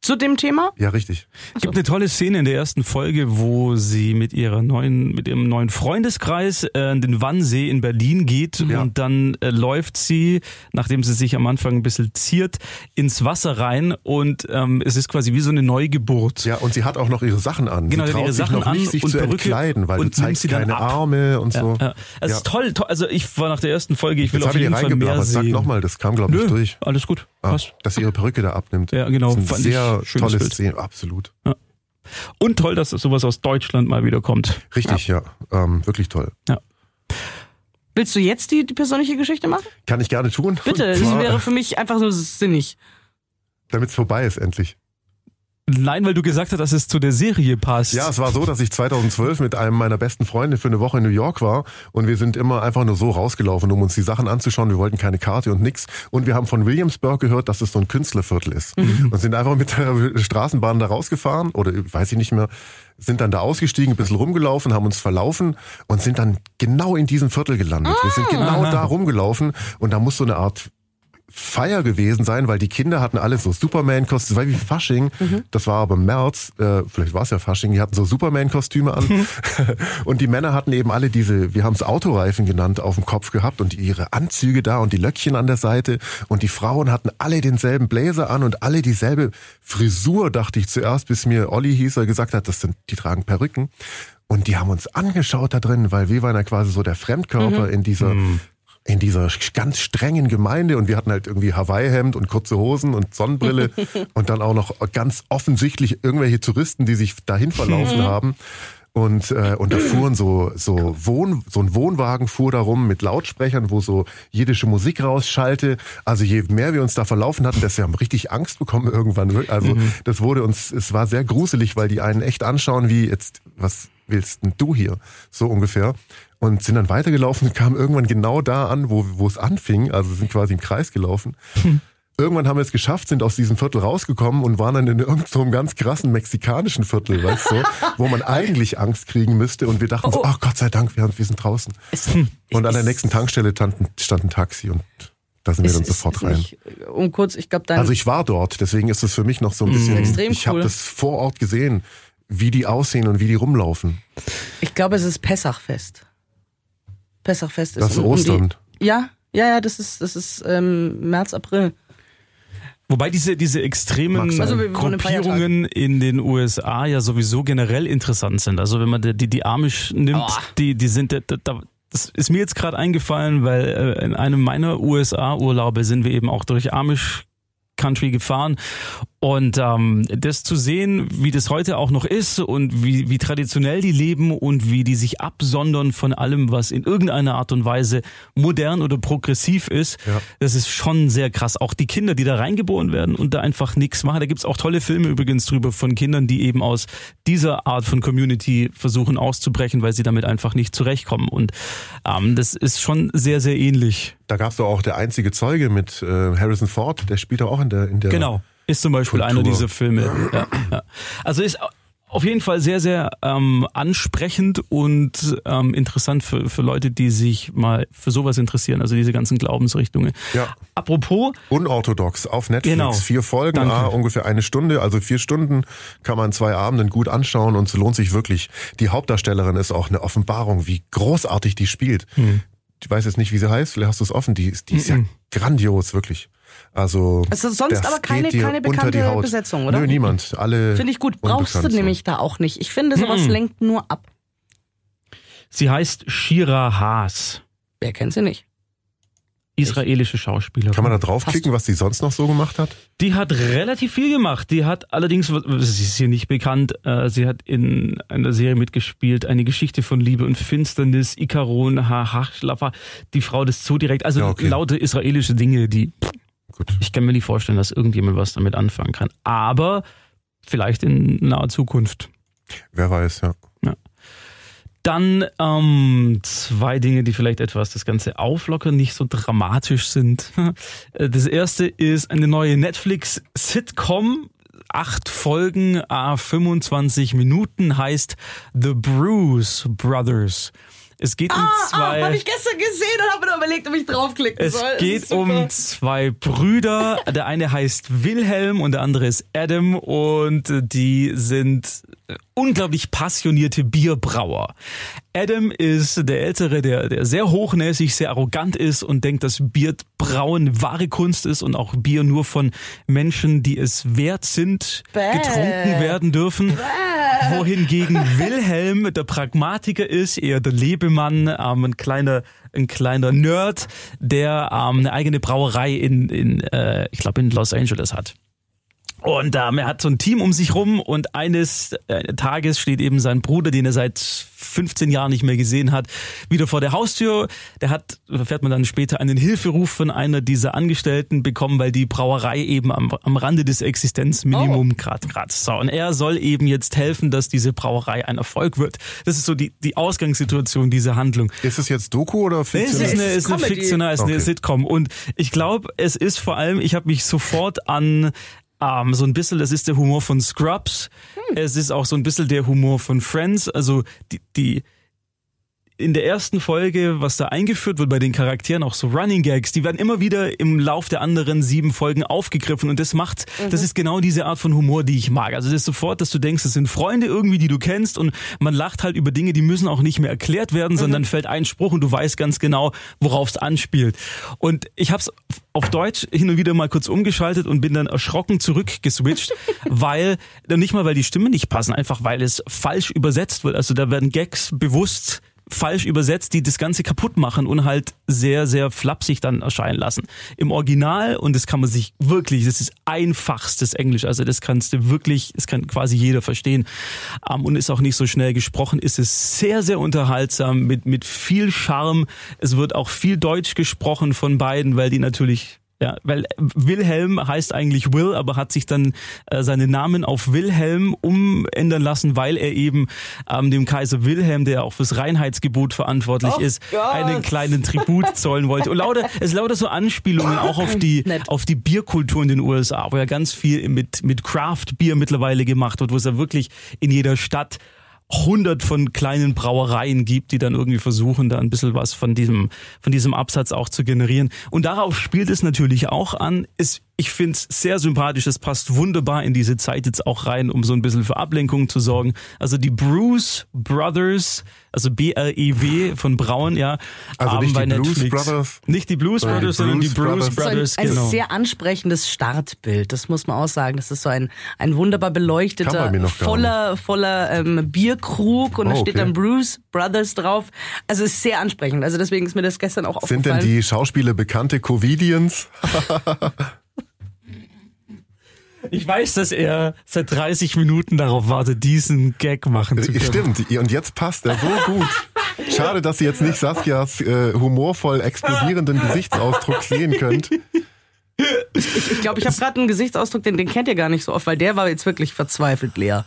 Zu dem Thema? Ja, richtig. gibt eine tolle Szene in der ersten Folge, wo sie mit ihrer neuen, mit ihrem neuen Freundeskreis äh, in den Wannsee in Berlin geht Ja. und dann äh, läuft sie, nachdem sie sich am Anfang ein bisschen ziert, ins Wasser rein und ähm, es ist quasi wie so eine Neugeburt. Ja, und sie hat auch noch ihre Sachen an. Genau, sie sie hat traut ihre sich Sachen noch an nicht, sich und zu Perücke entkleiden, weil und du nimmt zeigst sie dann keine ab. Arme und so. Ja, es Ja. ist toll, toll. Also ich war nach der ersten Folge, ich will Jetzt auf jeden Fall mehr reingeblabbert. Sag sehen. nochmal, das kam, glaube ich, Nö, durch. alles gut, Ah, dass sie ihre Perücke da abnimmt. Ja, genau, Das ist fand ein ich sehr schönes tolles Bild. Szene, absolut. Und toll, dass sowas aus Deutschland mal wieder kommt. Richtig, ja. Ähm, wirklich toll. Willst du jetzt die, die persönliche Geschichte machen? Kann ich gerne tun. Bitte, das wäre für mich einfach nur sinnig. Damit es vorbei ist, endlich. Nein, weil du gesagt hast, dass es zu der Serie passt. Ja, es war so, dass ich 2012 mit einem meiner besten Freunde für eine Woche in New York war und wir sind immer einfach nur so rausgelaufen, um uns die Sachen anzuschauen. Wir wollten keine Karte und nix. Und wir haben von Williamsburg gehört, dass es so ein Künstlerviertel ist. Und sind einfach mit der Straßenbahn da rausgefahren oder weiß ich nicht mehr, sind dann da ausgestiegen, ein bisschen rumgelaufen, haben uns verlaufen und sind dann genau in diesem Viertel gelandet. Wir sind genau da rumgelaufen und da muss so eine Art Feier gewesen sein, weil die Kinder hatten alle so Superman-Kostüme, das war wie Fasching, das war aber März, äh, vielleicht war es ja Fasching, die hatten so Superman-Kostüme an. Und die Männer hatten eben alle diese, wir haben es Autoreifen genannt, auf dem Kopf gehabt und ihre Anzüge da und die Löckchen an der Seite. Und die Frauen hatten alle denselben Blazer an und alle dieselbe Frisur, dachte ich zuerst, bis mir Olli hieß, er gesagt hat, das sind, die tragen Perücken. Und die haben uns angeschaut da drin, weil wir waren ja quasi so der Fremdkörper in dieser in dieser ganz strengen Gemeinde und wir hatten halt irgendwie Hawaii-Hemd und kurze Hosen und Sonnenbrille und dann auch noch ganz offensichtlich irgendwelche Touristen, die sich dahin verlaufen haben. Und, äh, und da fuhren so, so, Wohn, so ein Wohnwagen fuhr da rum mit Lautsprechern, wo so jiddische Musik rausschallte. Also je mehr wir uns da verlaufen hatten, desto wir haben richtig Angst bekommen irgendwann. Also das wurde uns, es war sehr gruselig, weil die einen echt anschauen wie jetzt, was willst denn du hier? So ungefähr. Und sind dann weitergelaufen und kamen irgendwann genau da an, wo, wo es anfing. Also sind quasi im Kreis gelaufen. Irgendwann haben wir es geschafft, sind aus diesem Viertel rausgekommen und waren dann in irgendeinem so einem ganz krassen mexikanischen Viertel, weißt du, wo man eigentlich Angst kriegen müsste. Und wir dachten so, ach Gott sei Dank, wir, wir sind draußen. Und an der nächsten Tankstelle stand ein, Taxi und da sind wir dann sofort rein. nicht, um kurz, ich glaube, Also ich war dort, deswegen ist es für mich noch so ein bisschen. Extrem ich habe cool. das vor Ort gesehen, wie die aussehen und wie die rumlaufen. Ich glaube, es ist Pessachfest. Pessachfest ist Das ist um- um die- Ostern. Ja, ja, ja, das ist, das ist ähm, März, April. Wobei diese, diese extremen. Also Gruppierungen in den USA ja sowieso generell interessant sind. Also wenn man die, die, die Amish nimmt, Oh. die, die sind, da, da, das ist mir jetzt gerade eingefallen, weil äh, in einem meiner USA-Urlaube sind wir eben auch durch Amish Country gefahren und ähm, das zu sehen, wie das heute auch noch ist und wie, wie traditionell die leben und wie die sich absondern von allem, was in irgendeiner Art und Weise modern oder progressiv ist, Ja. das ist schon sehr krass. Auch die Kinder, die da reingeboren werden und da einfach nichts machen. Da gibt's auch tolle Filme übrigens drüber von Kindern, die eben aus dieser Art von Community versuchen auszubrechen, weil sie damit einfach nicht zurechtkommen. Und ähm, das ist schon sehr, sehr ähnlich. Da gab es doch auch der einzige Zeuge mit äh, Harrison Ford, der spielt auch in der in der Genau. Ist zum Beispiel Kultur. einer dieser Filme. Ja, ja. Also ist auf jeden Fall sehr, sehr ähm, ansprechend und ähm, interessant für, für Leute, die sich mal für sowas interessieren, also diese ganzen Glaubensrichtungen. Ja. Apropos, Unorthodox auf Netflix. Genau. Vier Folgen, ah, ungefähr eine Stunde, also vier Stunden kann man zwei Abenden gut anschauen und es lohnt sich wirklich. Die Hauptdarstellerin ist auch eine Offenbarung, wie großartig die spielt. Hm. Ich weiß jetzt nicht, wie sie heißt, vielleicht hast du es offen, die, ist- die ist ja grandios, wirklich. Also, Also sonst aber keine- keine bekannte. Besetzung, oder? Nö, niemand. Alle Finde ich gut. Brauchst du so. nämlich da auch nicht. Ich finde, sowas Mhm. lenkt nur ab. sie heißt Shira Haas, Wer kennt sie nicht? israelische Schauspielerin. Kann man da draufklicken, was die sonst noch so gemacht hat? Die hat relativ viel gemacht. Die hat allerdings, sie ist hier nicht bekannt, äh, sie hat in einer Serie mitgespielt, eine Geschichte von Liebe und Finsternis, Ikaron, Hachlapa, die Frau des Zodirekt, also Ja, okay. laute israelische Dinge, die Gut. ich kann mir nicht vorstellen, dass irgendjemand was damit anfangen kann. Aber vielleicht in naher Zukunft. Wer weiß, ja. Dann ähm, zwei Dinge, die vielleicht etwas das Ganze auflockern, nicht so dramatisch sind. Das erste ist eine neue Netflix-Sitcom. Acht Folgen, a 25 Minuten, heißt The Bruce Brothers. Es geht um zwei. habe Ah, ich gestern gesehen und habe mir überlegt, ob ich draufklicken Es soll. Das geht um zwei Brüder. Der eine heißt Wilhelm und der andere ist Adam und die sind unglaublich passionierte Bierbrauer. Adam ist der Ältere, der, der sehr hochnäsig, sehr arrogant ist und denkt, dass Bierbrauen wahre Kunst ist und auch Bier nur von Menschen, die es wert sind, Bäh. getrunken werden dürfen. Wohingegen Wilhelm der Pragmatiker ist, eher der Lebemann, ähm, ein kleiner, ein kleiner Nerd, der ähm, eine eigene Brauerei in, in äh, ich glaube in Los Angeles hat. Und ähm, er hat so ein Team um sich rum und eines äh, Tages steht eben sein Bruder, den er seit 15 Jahren nicht mehr gesehen hat, wieder vor der Haustür. Der hat, erfährt man dann später, einen Hilferuf von einer dieser Angestellten bekommen, weil die Brauerei eben am, am Rande des Existenzminimum grad grad. So, und er soll eben jetzt helfen, dass diese Brauerei ein Erfolg wird. Das ist so die, die Ausgangssituation dieser Handlung. Ist es jetzt Doku oder Nee, es Fiktion? ist eine, Es ist eine fiktional, es ist eine Okay. Sitcom. Und ich glaube, es ist vor allem, ich habe mich sofort an ähm, so ein bisschen, das ist der Humor von Scrubs. Es ist auch so ein bisschen der Humor von Friends. Also die, die in der ersten Folge, was da eingeführt wird bei den Charakteren, auch so Running Gags, die werden immer wieder im Lauf der anderen sieben Folgen aufgegriffen und das macht, das ist genau diese Art von Humor, die ich mag. Also das ist sofort, dass du denkst, das sind Freunde irgendwie, die du kennst und man lacht halt über Dinge, die müssen auch nicht mehr erklärt werden, sondern fällt ein Spruch und du weißt ganz genau, worauf es anspielt. Und ich habe es auf Deutsch hin und wieder mal kurz umgeschaltet und bin dann erschrocken zurückgeswitcht, weil, nicht mal weil die Stimmen nicht passen, einfach weil es falsch übersetzt wird. Also da werden Gags bewusst falsch übersetzt, die das Ganze kaputt machen und halt sehr, sehr flapsig dann erscheinen lassen. Im Original, und das kann man sich wirklich, das ist einfachstes Englisch, also das kannst du wirklich, das kann quasi jeder verstehen ähm, und ist auch nicht so schnell gesprochen, ist es sehr, sehr unterhaltsam, mit, mit viel Charme. Es wird auch viel Deutsch gesprochen von beiden, weil die natürlich ja, weil Wilhelm heißt eigentlich Will, aber hat sich dann äh, seinen Namen auf Wilhelm umändern lassen, weil er eben ähm, dem Kaiser Wilhelm, der auch fürs Reinheitsgebot verantwortlich Oh ist, Gott. einen kleinen Tribut zollen wollte. Und lauter, es lauter so Anspielungen auch auf die Nett. auf die Bierkultur in den USA, wo ja ganz viel mit mit Craft Bier mittlerweile gemacht wird, wo es ja wirklich in jeder Stadt hundert von kleinen Brauereien gibt, die dann irgendwie versuchen, da ein bisschen was von diesem, von diesem Absatz auch zu generieren. Und darauf spielt es natürlich auch an. Es, ich finde es sehr sympathisch, es passt wunderbar in diese Zeit jetzt auch rein, um so ein bisschen für Ablenkung zu sorgen. Also die Bruce Brothers, also B-R-E-W von Braun, ja. Also nicht bei die Blues Netflix- Brothers? Nicht die Blues Sondern die Brothers, sondern die Blues Bruce Brothers. Brothers, so ein, ein genau. sehr ansprechendes Startbild, das muss man auch sagen. Das ist so ein, ein wunderbar beleuchteter, voller, voller ähm, Bierkrug und da Oh, steht okay. dann Bruce Brothers drauf. Also ist sehr ansprechend. Also deswegen ist mir das gestern auch Sind denn aufgefallen. die Schauspieler bekannte Covidians? Ich weiß, dass er seit 30 Minuten darauf wartet, diesen Gag machen zu können. Stimmt, und jetzt passt er so gut. Schade, dass ihr jetzt nicht Saskias äh, humorvoll explodierenden Gesichtsausdruck sehen könnt. Ich glaube, ich habe gerade einen Gesichtsausdruck, den, den kennt ihr gar nicht so oft, weil der war jetzt wirklich verzweifelt leer.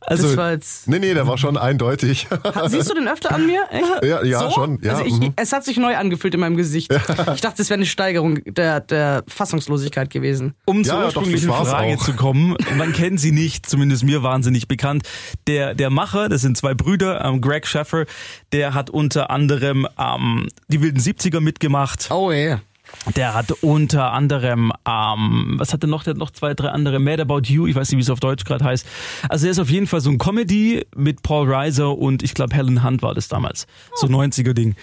Also, das war jetzt. Nee, nee, der war schon eindeutig. Siehst du den öfter an mir? Echt? Ja, ja, so? schon, ja, also ich, mhm. es hat sich neu angefühlt in meinem Gesicht. Ich dachte, es wäre eine Steigerung der, der Fassungslosigkeit gewesen. um zur Ja, doch, ursprünglichen war's Frage auch. zu kommen, man kennt sie nicht, zumindest mir wahnsinnig bekannt. Der, der Macher, das sind zwei Brüder, ähm, Greg Sheffer, der hat unter anderem ähm, die wilden 70er mitgemacht. Oh yeah. Der hat unter anderem, ähm, was hat er noch? Der hat noch zwei, drei andere. Mad About You, ich weiß nicht, wie es auf Deutsch gerade heißt. Also er ist auf jeden Fall so ein Comedy mit Paul Reiser und ich glaube Helen Hunt war das damals. So 90er-Ding.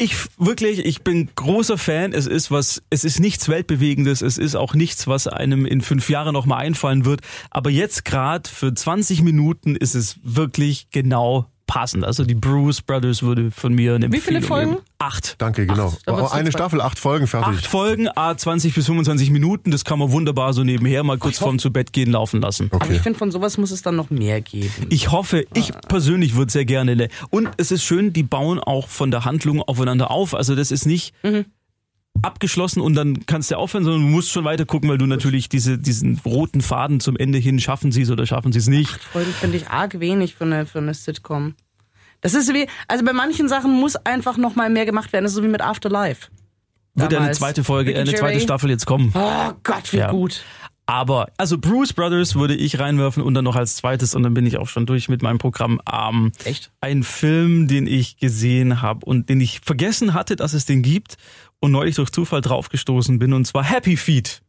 Ich wirklich, ich bin großer Fan. Es ist was, es ist nichts Weltbewegendes. Es ist auch nichts, was einem in fünf Jahren noch mal einfallen wird. Aber jetzt gerade für 20 Minuten ist es wirklich genau passend. Also die Bruce Brothers würde von mir eine Wie viele Folgen? geben. Acht. Danke, genau. da wird's Oh, eine Staffel, acht Folgen, fertig. Acht Folgen, a 20 bis 25 Minuten, das kann man wunderbar so nebenher mal kurz vorm zu Bett gehen laufen lassen. Aber ich Okay. finde, von sowas muss es dann noch mehr geben. Ich hoffe, ich persönlich würde sehr gerne. ne- Und es ist schön, die bauen auch von der Handlung aufeinander auf. Also das ist nicht abgeschlossen und dann kannst du aufhören, sondern du musst schon weiter gucken, weil du natürlich diese, diesen roten Faden zum Ende hin schaffen sie es oder schaffen sie es nicht. Folgen finde ich arg wenig für eine, für eine Sitcom. Das ist wie, also bei manchen Sachen muss einfach noch mal mehr gemacht werden. Das ist so wie mit Afterlife. Wird ja eine zweite Folge, äh, eine zweite. Staffel jetzt kommen. Oh Gott, wie Ja. gut. Aber, also Bruce Brothers würde ich reinwerfen und dann noch als zweites und dann bin ich auch schon durch mit meinem Programm. Ähm, Echt? Ein Film, den ich gesehen habe und den ich vergessen hatte, dass es den gibt und neulich durch Zufall draufgestoßen bin und zwar Happy Feet.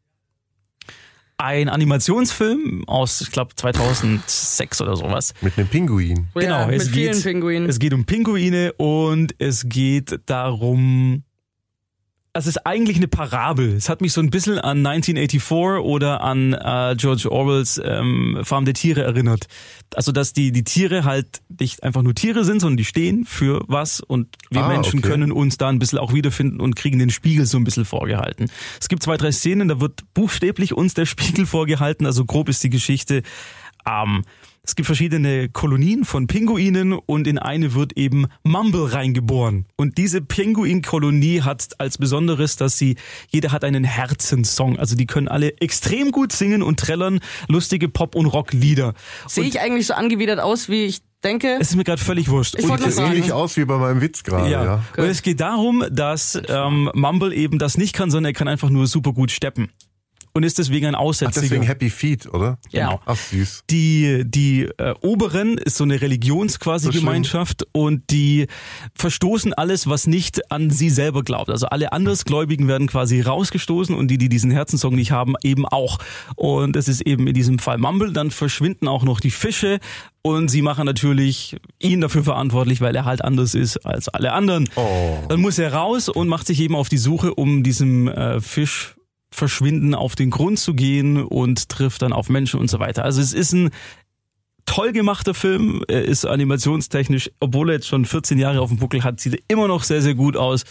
Ein Animationsfilm aus, ich glaube, 2006 oder sowas. Mit einem Pinguin. ja, mit es vielen geht, Pinguinen. Es geht um Pinguine und es geht darum. Es ist eigentlich eine Parabel. Es hat mich so ein bisschen an 1984 oder an äh, George Orwells ähm, Farm der Tiere erinnert. Also dass die die Tiere halt nicht einfach nur Tiere sind, sondern die stehen für was und wir Ah, Menschen okay. können uns da ein bisschen auch wiederfinden und kriegen den Spiegel so ein bisschen vorgehalten. Es gibt zwei drei Szenen, da wird buchstäblich uns der Spiegel vorgehalten. Also grob ist die Geschichte. Ähm, es gibt verschiedene Kolonien von Pinguinen und in eine wird eben Mumble reingeboren. Und diese Pinguinkolonie hat als Besonderes, dass sie, jeder hat einen Herzenssong. Also die können alle extrem gut singen und trällern lustige Pop- und Rocklieder. Sehe ich eigentlich so angewidert aus, wie ich denke? es ist mir gerade völlig wurscht. Ich Und wollte Sieht noch sagen. ähnlich aus wie bei meinem Witz gerade, ja. ja. Und es geht darum, dass ähm, Mumble eben das nicht kann, sondern er kann einfach nur super gut steppen. Und ist deswegen ein Ach, Aussätziger. deswegen Happy Feet, oder? Genau. Ach, süß. Die, die äh, Oberen ist so eine Religions quasi So. Gemeinschaft und die verstoßen alles, was nicht an sie selber glaubt. Also alle Andersgläubigen werden quasi rausgestoßen und die, die diesen Herzenssong nicht haben, eben auch. Und es ist eben in diesem Fall Mumble. Dann verschwinden auch noch die Fische und sie machen natürlich ihn dafür verantwortlich, weil er halt anders ist als alle anderen. Oh. Dann muss er raus und macht sich eben auf die Suche, um diesem äh, Fisch verschwinden auf den Grund zu gehen und trifft dann auf Menschen und so weiter. Also es ist ein toll gemachter Film. Er ist animationstechnisch, obwohl er jetzt schon 14 Jahre auf dem Buckel hat, sieht er immer noch sehr, sehr gut aus.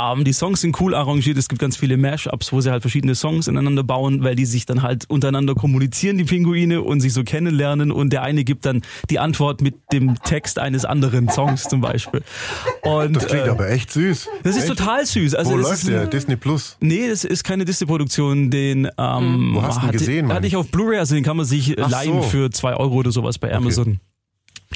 Ähm, die Songs sind cool arrangiert. Es gibt ganz viele Mashups, wo sie halt verschiedene Songs ineinander bauen, weil die sich dann halt untereinander kommunizieren, die Pinguine, und sich so kennenlernen. Und der eine gibt dann die Antwort mit dem Text eines anderen Songs zum Beispiel. Und, Das klingt äh, aber echt süß. das ist echt? total süß. Also Wo läuft ist der? ein- Disney Plus. Nee, das ist keine Disney-Produktion. Den ähm, Wo hast du hatte, gesehen, hatte ich auf Blu-ray, also den kann man sich Ach leihen so. für zwei Euro oder sowas bei Amazon.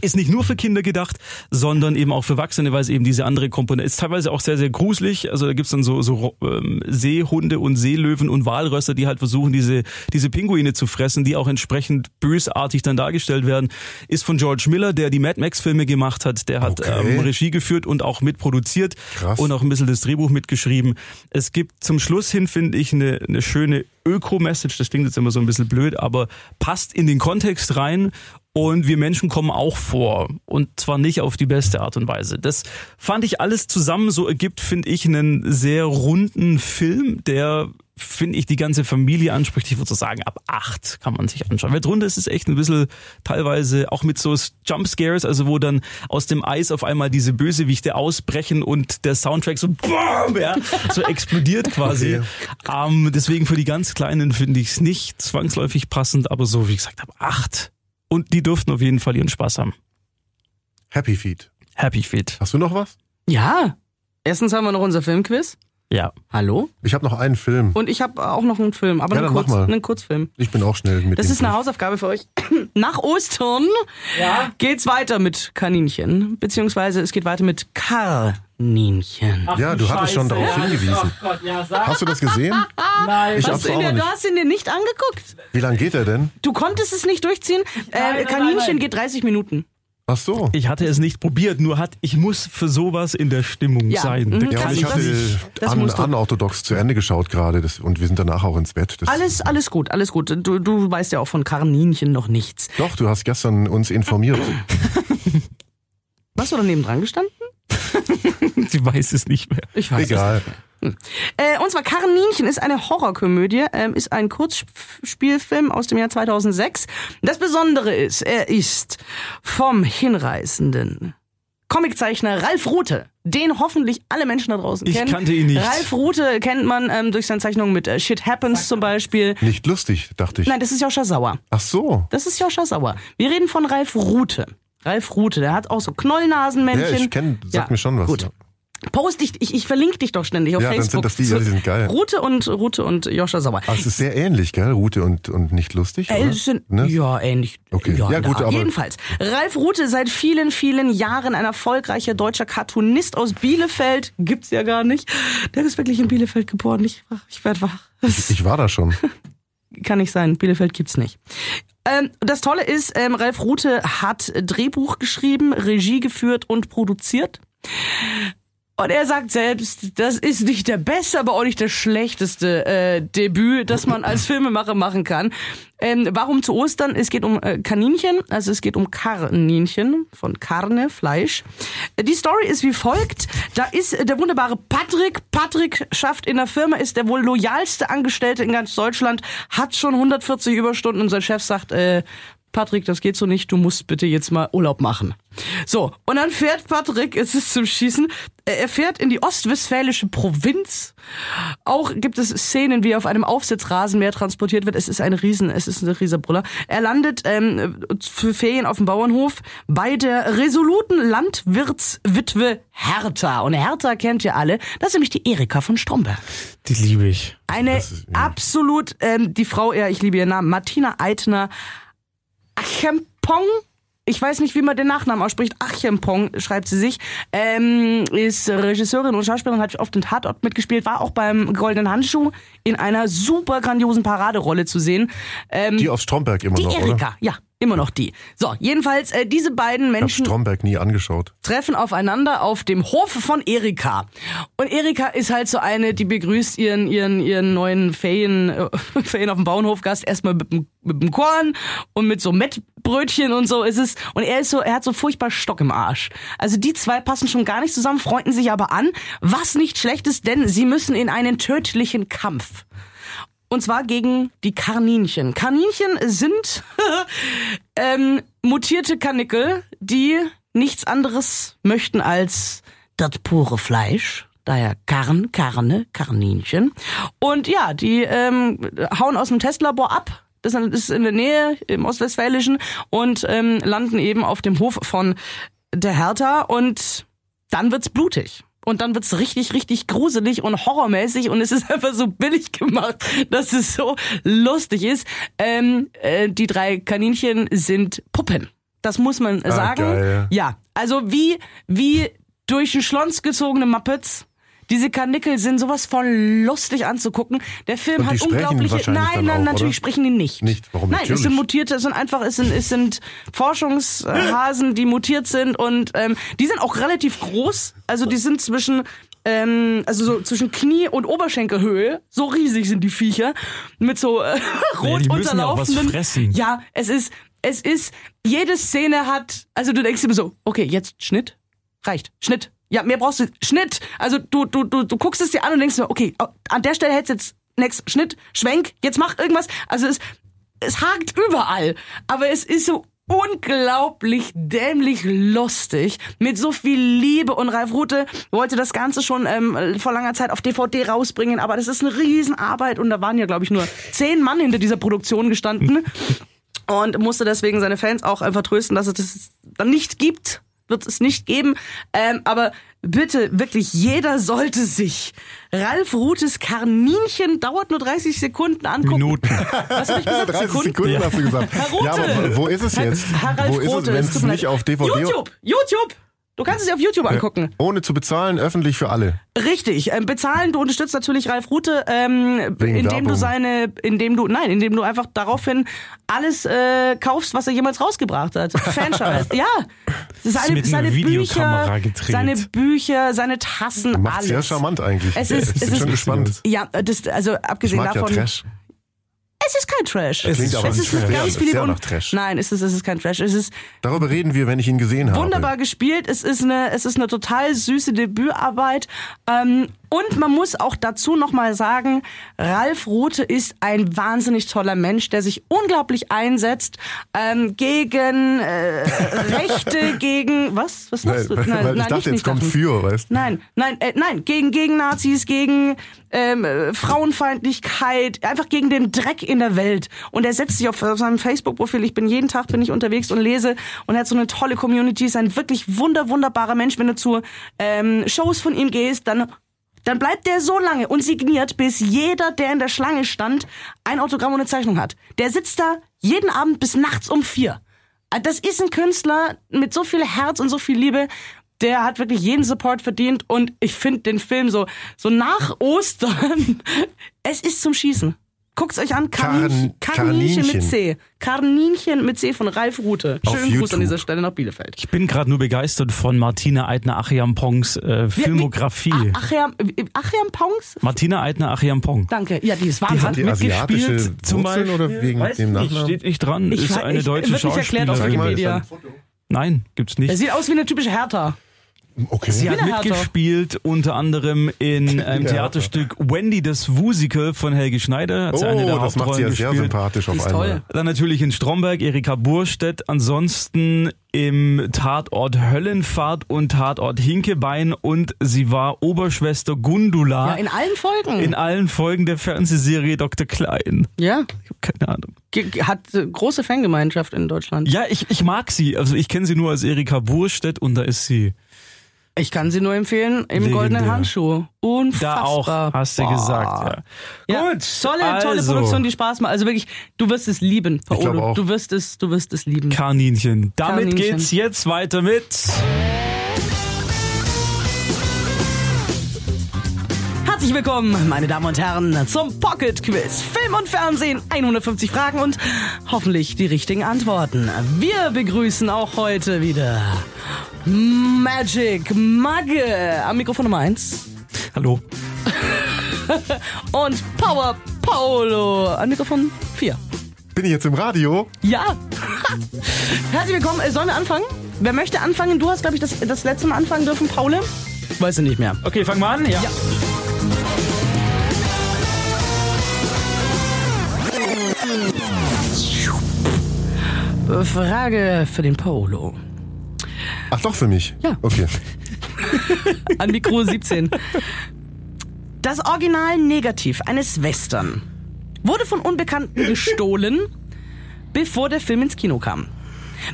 Ist nicht nur für Kinder gedacht, sondern eben auch für Erwachsene, weil es eben diese andere Komponente ist. Teilweise auch sehr, sehr gruselig. Also da gibt's dann so, so ähm, Seehunde und Seelöwen und Walrösser, die halt versuchen, diese, diese Pinguine zu fressen, die auch entsprechend bösartig dann dargestellt werden. Ist von George Miller, der die Mad Max-Filme gemacht hat. Der hat Okay. ähm, Regie geführt und auch mitproduziert Krass. und auch ein bisschen das Drehbuch mitgeschrieben. Es gibt zum Schluss hin, finde ich, eine, eine schöne Öko-Message. Das klingt jetzt immer so ein bisschen blöd, aber passt in den Kontext rein. Und wir Menschen kommen auch vor. Und zwar nicht auf die beste Art und Weise. Das fand ich alles zusammen so ergibt, finde ich, einen sehr runden Film, der, finde ich, die ganze Familie anspricht. Ich würde so sagen, ab acht kann man sich anschauen. Weil drunter ist es echt ein bisschen teilweise auch mit so Jumpscares, also wo dann aus dem Eis auf einmal diese Bösewichte ausbrechen und der Soundtrack so, BAM, ja, so explodiert quasi. Okay. Ähm, deswegen für die ganz Kleinen finde ich es nicht zwangsläufig passend, aber so, wie gesagt, ab acht. Und die dürften auf jeden Fall ihren Spaß haben. Happy Feet. Happy Feet. Hast du noch was? Ja. Erstens haben wir noch unser Filmquiz. Ja. Hallo? Ich habe noch einen Film. Und ich habe auch noch einen Film, aber Ja, einen, Kurz, einen Kurzfilm. Ich bin auch schnell mit Das ist eine Film. Hausaufgabe für euch. Nach Ostern geht's weiter mit Kaninchen, beziehungsweise es geht weiter mit Kaninchen. Ja, du hattest schon darauf hingewiesen. Hast du das gesehen? Nein. Ich Hast hab's du, ihn auch dir, noch du nicht. hast ihn dir nicht angeguckt. Wie lange geht er denn? Du konntest es nicht durchziehen. äh, nein, Kaninchen nein, nein. geht 30 Minuten. Ach so. Ich hatte es nicht probiert, nur hat, ich muss für sowas in der Stimmung Ja. sein. Mhm. Ja, und ich das- hatte das an, du. unorthodox zu Ende geschaut gerade das- und wir sind danach auch ins Bett. Das, Alles, alles gut, alles gut. Du, du weißt ja auch von Kaninchen noch nichts. Doch, du hast gestern uns informiert. Warst du daneben dran gestanden? Sie weiß es nicht mehr. Ich weiß Egal. Äh, und zwar Kaninchen ist eine Horrorkomödie, ähm, ist ein Kurzspielfilm aus dem Jahr 2006. Das Besondere ist, er ist vom hinreißenden Comiczeichner Ralf Rute, den hoffentlich alle Menschen da draußen Ich kennen. kannte ihn nicht. Ralf Rute kennt man ähm, durch seine Zeichnungen mit äh, Shit Happens zum Beispiel. Nicht lustig, dachte ich. Nein, das ist Joscha Sauer. Ach so. Das ist Joscha Sauer. Wir reden von Ralf Rute. Ralf Rute, der hat auch so Knollnasenmännchen. Ja, ich kenn, sag Ja, mir schon was. Gut. Ja. Post dich, ich, ich verlinke dich doch ständig auf Ja, dann sind Facebook. das die, ja, die sind geil. Rute und Rute und Joscha Sauer. Aber es ist sehr ähnlich, gell? Rute und, und nicht lustig, Äh, sind, Ne? Ja, ähnlich. Okay. Ja, Ja, gut, aber- Jedenfalls, Ralf Rute seit vielen, vielen Jahren ein erfolgreicher deutscher Cartoonist aus Bielefeld. Gibt's ja gar nicht. Der ist wirklich in Bielefeld geboren. Ich, ich werde wach. Das Ich war da schon. kann nicht sein. Bielefeld gibt's nicht. Ähm, das Tolle ist, ähm, Ralf Rute hat Drehbuch geschrieben, Regie geführt und produziert. Und er sagt selbst, das ist nicht der beste, aber auch nicht das schlechteste äh, Debüt, das man als Filmemacher machen kann. Ähm, warum zu Ostern? Es geht um äh, Kaninchen, also es geht um Kaninchen, von Karne, Fleisch. Äh, Die Story ist wie folgt. Da ist äh, der wunderbare Patrick. Patrick schafft in der Firma, ist der wohl loyalste Angestellte in ganz Deutschland, hat schon 140 Überstunden und sein Chef sagt, äh, Patrick, das geht so nicht, du musst bitte jetzt mal Urlaub machen. So, und dann fährt Patrick, es ist zum Schießen, er fährt in die ostwestfälische Provinz. Auch gibt es Szenen, wie er auf einem Aufsitzrasenmäher transportiert wird. Es ist ein Riesen, es ist ein Riesenbrüller. Er landet ähm, für Ferien auf dem Bauernhof bei der resoluten Landwirtswitwe Hertha. Und Hertha kennt ihr alle, das ist nämlich die Erika von Stromberg. Die liebe ich. Eine ist- absolut, ähm, die Frau, ja, ich liebe ihren Namen, Martina Eitner Achempong. Ich weiß nicht, wie man den Nachnamen ausspricht. Achempong schreibt sie sich. Ähm, ist Regisseurin und Schauspielerin, hat oft in Tatort mitgespielt, war auch beim Goldenen Handschuh in einer super grandiosen Paraderolle zu sehen. Ähm, Die aus Stromberg immer die noch, oder? Erika, ja, immer noch die. So, jedenfalls, äh, diese beiden Ich habe Menschen Stromberg nie angeschaut. treffen aufeinander auf dem Hof von Erika. Und Erika ist halt so eine, die begrüßt ihren, ihren, ihren neuen Ferien, äh, Ferien auf dem Bauernhofgast erstmal mit, dem- mit dem Korn und mit so Mettbrötchen und so ist es. Und er ist so, er hat so furchtbar Stock im Arsch. Also die zwei passen schon gar nicht zusammen, freunden sich aber an, was nicht schlecht ist, denn sie müssen in einen tödlichen Kampf. Und zwar gegen die Kaninchen. Kaninchen sind ähm, mutierte Kanickel, die nichts anderes möchten als das pure Fleisch. Daher Karn, Karne, Kaninchen. Und ja, die ähm, hauen aus dem Testlabor ab. Das ist in der Nähe im Ostwestfälischen und ähm, landen eben auf dem Hof von der Hertha und dann wird's blutig. Und dann wird's richtig, richtig gruselig und horrormäßig und es ist einfach so billig gemacht, dass es so lustig ist. Ähm, äh, die drei Kaninchen sind Puppen. Das muss man sagen. geil. Ja, also wie, wie durch den Schlons gezogene Muppets. Diese Kanickel sind sowas von lustig anzugucken. Der Film hat unglaubliche. Nein, nein, auch, natürlich oder? sprechen die nicht. Nicht? Warum? Nein, es Natürlich. sind mutierte, es sind einfach, es sind, es sind Forschungshasen, die mutiert sind und ähm, die sind auch relativ groß. Also die sind zwischen ähm, also so zwischen Knie und Oberschenkelhöhe. So riesig sind die Viecher mit so äh, rot ja was unterlaufenden. fressen. Ja, es ist, es ist, jede Szene hat, also du denkst immer so, okay, jetzt Schnitt, reicht, Schnitt. Ja, mehr brauchst du, Schnitt. Also du, du, du, du guckst es dir an und denkst dir, okay, an der Stelle hättest jetzt next Schnitt, Schwenk, jetzt mach irgendwas. Also es, es hakt überall. Aber es ist so unglaublich dämlich lustig. Mit so viel Liebe. Und Ralf Rute wollte das Ganze schon ähm, vor langer Zeit auf DVD rausbringen, aber das ist eine Riesenarbeit. Und da waren ja glaube ich nur zehn Mann hinter dieser Produktion gestanden. Und musste deswegen seine Fans auch einfach trösten, dass es das dann nicht gibt, wird es nicht geben. Ähm, aber bitte, wirklich, jeder sollte sich Ralf Rutes Kaninchen dauert nur 30 Sekunden angucken. Minuten. Was hab ich gesagt? 30 Sekunden hast du gesagt. Herr Rothe. Ja, aber wo ist es jetzt? Harald wo ist Rothe, es, wenn es nicht auf DVD YouTube, YouTube. Du kannst es dir auf YouTube angucken. ohne zu bezahlen, öffentlich für alle. Richtig. Ähm, bezahlen, du unterstützt natürlich Ralf Rute, ähm, indem du Werbung. seine, indem du, nein, indem du einfach daraufhin alles äh, kaufst, was er jemals rausgebracht hat. Fanscheiß. ja. Seine, seine Bücher, seine Bücher, seine Tassen, Macht alles. sehr charmant eigentlich. Es ist- ich es bin ist- schon gespannt. Ja, das, also Ich abgesehen mag ja davon. Trash. Es ist kein Trash. Es Klingt ist aber es ist Trash. ganz Sehr- viel sehr nach Trash. Nein, es ist, es ist kein Trash. Es ist Darüber reden wir, wenn ich ihn gesehen habe. wunderbar gespielt. Es ist eine, es ist eine total süße Debütarbeit. Ähm, und man muss auch dazu nochmal sagen, Ralf Rute ist ein wahnsinnig toller Mensch, der sich unglaublich einsetzt ähm, gegen äh, Rechte, gegen was? Was Nein, machst du? weil, weil ich nicht- dachte, jetzt nicht kommt für, weißt du? Nein, nein, äh, nein, gegen, gegen Nazis, gegen ähm, äh, Frauenfeindlichkeit, einfach gegen den Dreck in der Welt. Und er setzt sich auf, auf seinem Facebook-Profil, ich bin jeden Tag bin ich unterwegs und lese und er hat so eine tolle Community, ist ein wirklich wunder, wunderbarer Mensch. Wenn du zu ähm, Shows von ihm gehst, dann dann bleibt der so lange und signiert, bis jeder, der in der Schlange stand, ein Autogramm und eine Zeichnung hat. Der sitzt da jeden Abend bis nachts um vier. Äh, Das ist ein Künstler mit so viel Herz und so viel Liebe. Der hat wirklich jeden Support verdient und ich finde den Film so, so nach Ostern, es ist zum Schießen. Guckt's euch an, Kaninchen, Karn- Kaninchen mit. C. Kaninchen mit C von Ralf Rute. Auf Schönen Gruß YouTube. an dieser Stelle nach Bielefeld. Ich bin gerade nur begeistert von Martina Eitner-Achiampongs äh, Filmografie. Wie- Ach, Achim, Achim Pongs? Martina Eitner-Achiampong. Danke. Ja, die ist Die Wahnsinn. hat die mitgespielt, zum Wurzeln Beispiel. oder wegen Weiß dem nicht, Nachnamen? steht nicht dran. Ich ist eine ich- deutsche wird nicht erklärt auf Schauspielerin. Wikipedia. Nein, gibt's Er nicht. sieht aus wie eine typische Hertha. Okay. Sie hat mitgespielt unter anderem in einem Ja. Theaterstück Wendy das Wusical von Helge Schneider. Hat sie eine der oh, das macht sie ja Hauptrollen sehr gespielt. sympathisch auf ist einmal. toll. Dann natürlich in Stromberg Erika Burstedt. Ansonsten im Tatort Höllenfahrt und Tatort Hinkebein und sie war Oberschwester Gundula Ja, in allen Folgen. in allen Folgen der Fernsehserie Dr. Klein. ja, Ich habe keine Ahnung. Ge- hat große Fangemeinschaft in Deutschland. Ja, ich, ich mag sie. Also ich kenne sie nur als Erika Burstedt und da ist sie. Ich kann sie nur empfehlen, im Legendär. goldenen Handschuh. Unfassbar. Da auch, hast du Boah. gesagt. Ja. Ja, Gut, tolle, tolle also. Produktion, die Spaß macht. Also wirklich, du wirst es lieben, Paolo. auch. Du wirst es, du wirst es lieben. Kaninchen. Damit Kaninchen. geht's jetzt weiter mit. Herzlich willkommen, meine Damen und Herren, zum Pocket Quiz. Film und Fernsehen, 150 Fragen und hoffentlich die richtigen Antworten. Wir begrüßen auch heute wieder Magic Magge am Mikrofon Nummer 1 Hallo. und Power Paolo am Mikrofon 4. Bin ich jetzt im Radio? Ja. Herzlich willkommen. Sollen wir anfangen? Wer möchte anfangen? Du hast, glaube ich, das, das letzte Mal anfangen dürfen, Paul. Weiß ich nicht mehr. Okay, fangen wir an. Ja. Ja. Frage für den Polo. Ach doch, für mich? Ja. Okay. An Mikro 17. Das Original Negativ eines Western wurde von Unbekannten gestohlen, bevor der Film ins Kino kam.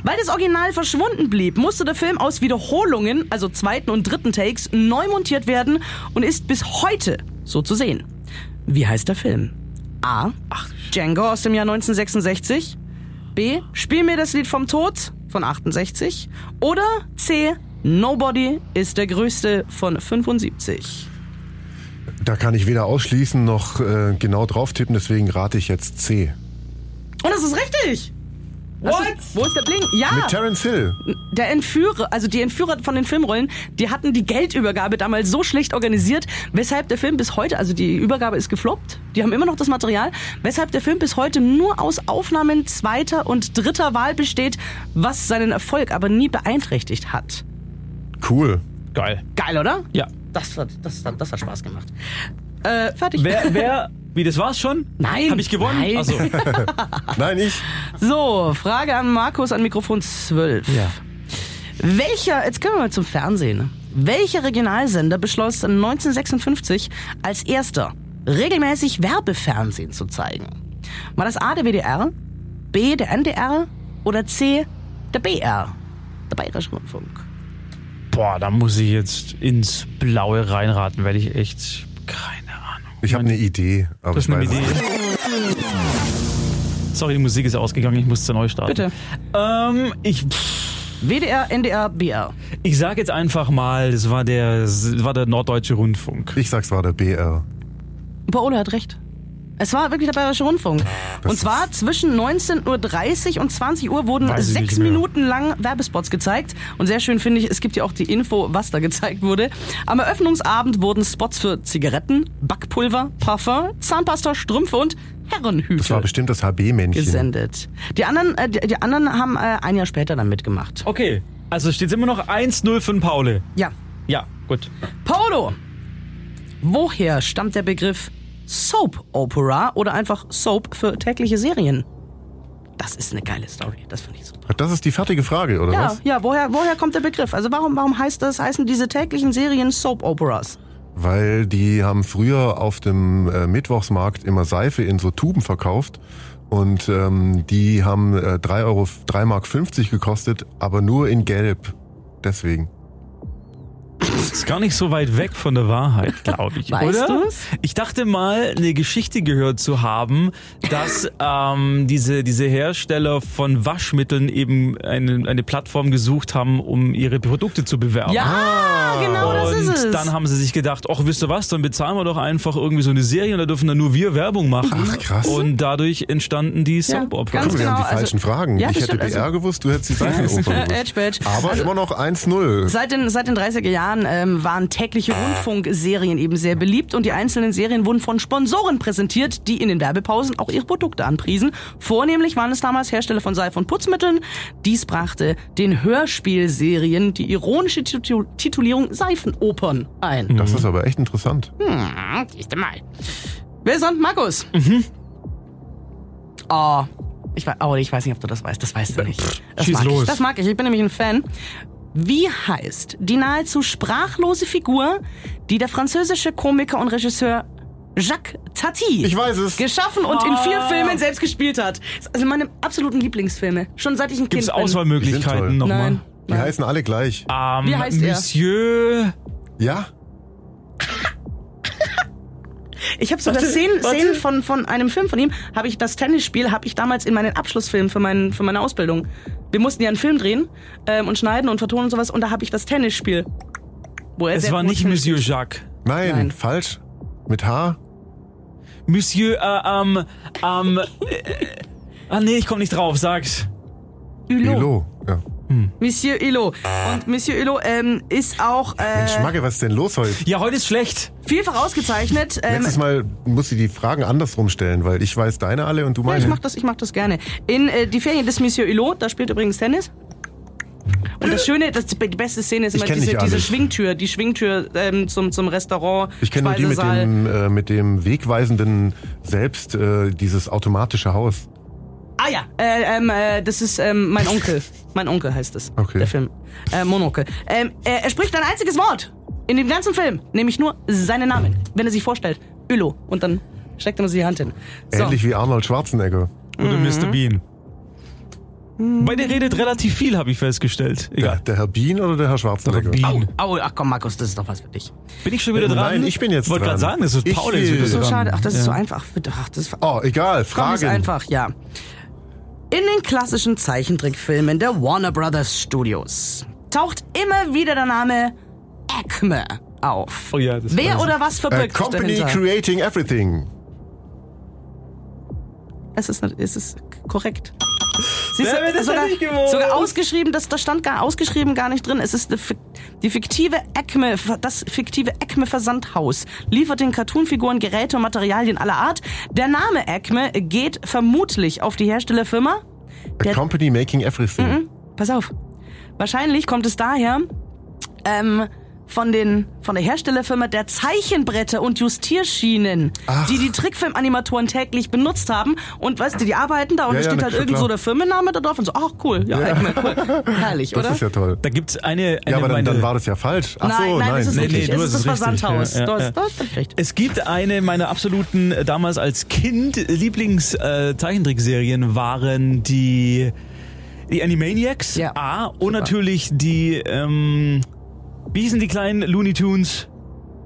Weil das Original verschwunden blieb, musste der Film aus Wiederholungen, also zweiten und dritten Takes, neu montiert werden und ist bis heute so zu sehen. Wie heißt der Film? A. Django aus dem Jahr 1966. B. Spiel mir das Lied vom Tod von 68. Oder C. Nobody ist der größte von 75. Da kann ich weder ausschließen noch äh, genau drauf tippen, deswegen rate ich jetzt C. Und das ist richtig! What? wo ist der Blink? Ja! Mit Terence Hill. Der Entführer, also die Entführer von den Filmrollen, die hatten die Geldübergabe damals so schlecht organisiert, weshalb der Film bis heute, also die Übergabe ist gefloppt, die haben immer noch das Material, weshalb der Film bis heute nur aus Aufnahmen zweiter und dritter Wahl besteht, was seinen Erfolg aber nie beeinträchtigt hat. Cool. Geil. Geil, oder? Ja. Das hat, das, hat- das hat Spaß gemacht. Äh, fertig. Wer, wer, wie, das war's schon? Nein. Habe ich gewonnen? Nein. Also, Nein, ich. So, Frage an Markus an Mikrofon 12. ja. Welcher, jetzt kommen wir mal zum Fernsehen. Welcher Regionalsender beschloss 1956 als erster regelmäßig Werbefernsehen zu zeigen? War das A der WDR, B der NDR oder C der BR, der Bayerische Rundfunk? Boah, da muss ich jetzt ins Blaue reinraten, weil ich echt Ahnung. Ich habe eine Idee, aber Das ist ich eine weiß Idee. Sorry, die Musik ist ausgegangen, ich musste neu starten. Bitte. Ähm, ich, pff, WDR, NDR, BR. ich sag jetzt einfach mal, das war der, das war der Norddeutsche Rundfunk. Ich sag's war der BR. Paola hat recht. Es war wirklich der Bayerische Rundfunk. Das und zwar zwischen 19.30 Uhr und 20 Uhr wurden Weiß ich sechs nicht mehr. Minuten lang Werbespots gezeigt. Und sehr schön finde ich, es gibt ja auch die Info, was da gezeigt wurde. Am Eröffnungsabend wurden Spots für Zigaretten, Backpulver, Parfum, Zahnpasta, Strümpfe und Herrenhüte Das war bestimmt das HB-Männchen. gesendet. Die anderen, äh, die, die anderen haben äh, ein Jahr später dann mitgemacht. Okay, also steht immer noch 1-0 für den Paule. Ja. Ja, gut. Polo! Woher stammt der Begriff Soap Opera oder einfach Soap für tägliche Serien? Das ist eine geile Story. Das finde ich super. Das ist die fertige Frage, oder Ja, was? ja, woher, woher kommt der Begriff? Also warum, warum heißt das, heißen diese täglichen Serien Soap Operas? Weil die haben früher auf dem äh, Mittwochsmarkt immer Seife in so Tuben verkauft. Und ähm, die haben äh, 3 Euro, 3 Mark 50 gekostet, aber nur in Gelb. Deswegen. Ist gar nicht so weit weg von der Wahrheit, glaube ich, Weißt oder? du's? Ich dachte mal, eine Geschichte gehört zu haben, dass ähm, diese, diese Hersteller von Waschmitteln eben eine, eine Plattform gesucht haben, um ihre Produkte zu bewerben. Ja, genau das und ist es. dann haben sie sich gedacht, ach, wisst ihr was, dann bezahlen wir doch einfach irgendwie so eine Serie und da dürfen dann nur wir Werbung machen. Ach, krass. Und dadurch entstanden die Ja, Soap Operas. ganz mal, wir haben die genau, also- falschen Fragen. Ja, ich das hätte stimmt, BR also- gewusst, du hättest die Seifenoper gewusst. Edge. Aber Also- immer noch 1-0. Seit den, seit den 30er Jahren ähm, waren tägliche Rundfunkserien eben sehr beliebt und die einzelnen Serien wurden von Sponsoren präsentiert, die in den Werbepausen auch ihre Produkte anpriesen. Vornehmlich waren es damals Hersteller von Seife und Putzmitteln. Dies brachte den Hörspielserien die ironische Titu Titulierung Seifenopern ein. Das ist aber echt interessant. Hm, siehst du mal. Wer ist sonst Markus? Mhm. Oh, ich, wei- oh, ich weiß nicht, ob du das weißt. Das weißt du nicht. Das schieß mag los. ich. Das mag ich. Ich bin nämlich ein Fan. Wie heißt die nahezu sprachlose Figur, die der französische Komiker und Regisseur Jacques Tati Ich weiß es. geschaffen und in vier Filmen selbst gespielt hat? Das ist also meine absoluten Lieblingsfilme. Schon seit ich ein Gibt es Kind bin. Die sind Auswahlmöglichkeiten toll. nochmal? Nein. Die heißen alle gleich. Ähm, Wie heißt er? Monsieur. Ja? Ich habe sogar Warte, Szenen, warte. Szenen von, von einem Film von ihm, habe ich das Tennisspiel, habe ich damals in meinen Abschlussfilm für, meinen, für meine Ausbildung. Wir mussten ja einen Film drehen ähm, und schneiden und vertonen und sowas und da habe ich das Tennisspiel. Wo er Es war nicht Tennis Monsieur. Jacques. Nein, Nein. falsch. Mit H? Monsieur, äh, ähm, ähm, äh, ah nee, ich komme nicht drauf, sag's. Hulot. Elo. Ja. Monsieur Hulot. Und Monsieur Hulot ähm, ist auch Mensch, äh, Magge, was ist denn los heute? Ja, heute ist schlecht. vielfach ausgezeichnet. Ähm, Letztes Mal musst du die Fragen andersrum stellen, weil ich weiß deine alle und du Ja, meine. ich mach das, ich mach das gerne. In äh, die Ferien des Monsieur Hulot, da spielt übrigens Tennis. Und das Schöne, das, die beste Szene ist Ich immer diese, diese. Schwingtür, die Schwingtür ähm, zum, zum Restaurant, Ich kenne nur die mit dem, äh, mit dem wegweisenden selbst, äh, dieses automatische Haus. Ah ja, äh, ähm, äh, das ist ähm, mein Onkel. Mein Onkel heißt es. Okay. Der Film. Äh, Monokel. Ähm, er, er spricht ein einziges Wort in dem ganzen Film, nämlich nur seinen Namen, wenn er sich vorstellt. Ülo. Und dann steckt er nur die Hand hin. So. Ähnlich wie Arnold Schwarzenegger. Oder Mhm. Mr. Bean. Bei der redet relativ viel, habe ich festgestellt. Der, Egal. der Herr Bean oder der Herr Schwarzenegger? Bean. Au, au, ach komm, Markus, das ist doch was für dich. Bin ich schon wieder Äh, dran? nein, ich bin jetzt Wollte gerade dran. sagen, das ist Ich Paul. der ist So dran. schade. Ach, das ist Ja. so einfach. Ach, das ist, Oh, egal, komm, ist Fragen. einfach, ja. In den klassischen Zeichentrickfilmen der Warner Brothers Studios taucht immer wieder der Name Acme auf. Oh ja, das Wer oder was verbirgt sich company dahinter? creating everything. Es ist, es ist korrekt. Siehst Wer das sogar, sogar ausgeschrieben, das, das stand gar ausgeschrieben gar nicht drin. Es ist die fiktive Acme, das fiktive Acme Versandhaus liefert den Cartoonfiguren Geräte und Materialien aller Art. Der Name Acme geht vermutlich auf die Herstellerfirma. A Der- company making everything. Mhm. Pass auf. Wahrscheinlich kommt es daher ähm, von, den, von der Herstellerfirma der Zeichenbretter und Justierschienen, Ach. die die Trickfilmanimatoren täglich benutzt haben. Und weißt du, die arbeiten da und Ja, da ja, steht halt irgend klar. so der Firmenname da drauf und so, ach cool, ja, Acme, cool. Herrlich, Das oder? ist ja toll. Da gibt's eine, eine Ja, aber dann, meine, dann war das ja falsch. Ach nein, so, nein, nein. es ist Nee, wirklich, nee, du es ist das es richtig, Versandhaus. ja, ja, du hast, ja. du hast recht. Es gibt eine meiner absoluten, äh, damals als Kind, Lieblings-Zeichentrickserien waren die, die Animaniacs. Ja, A. Und super. natürlich die, ähm, wie hießen die kleinen Looney Tunes?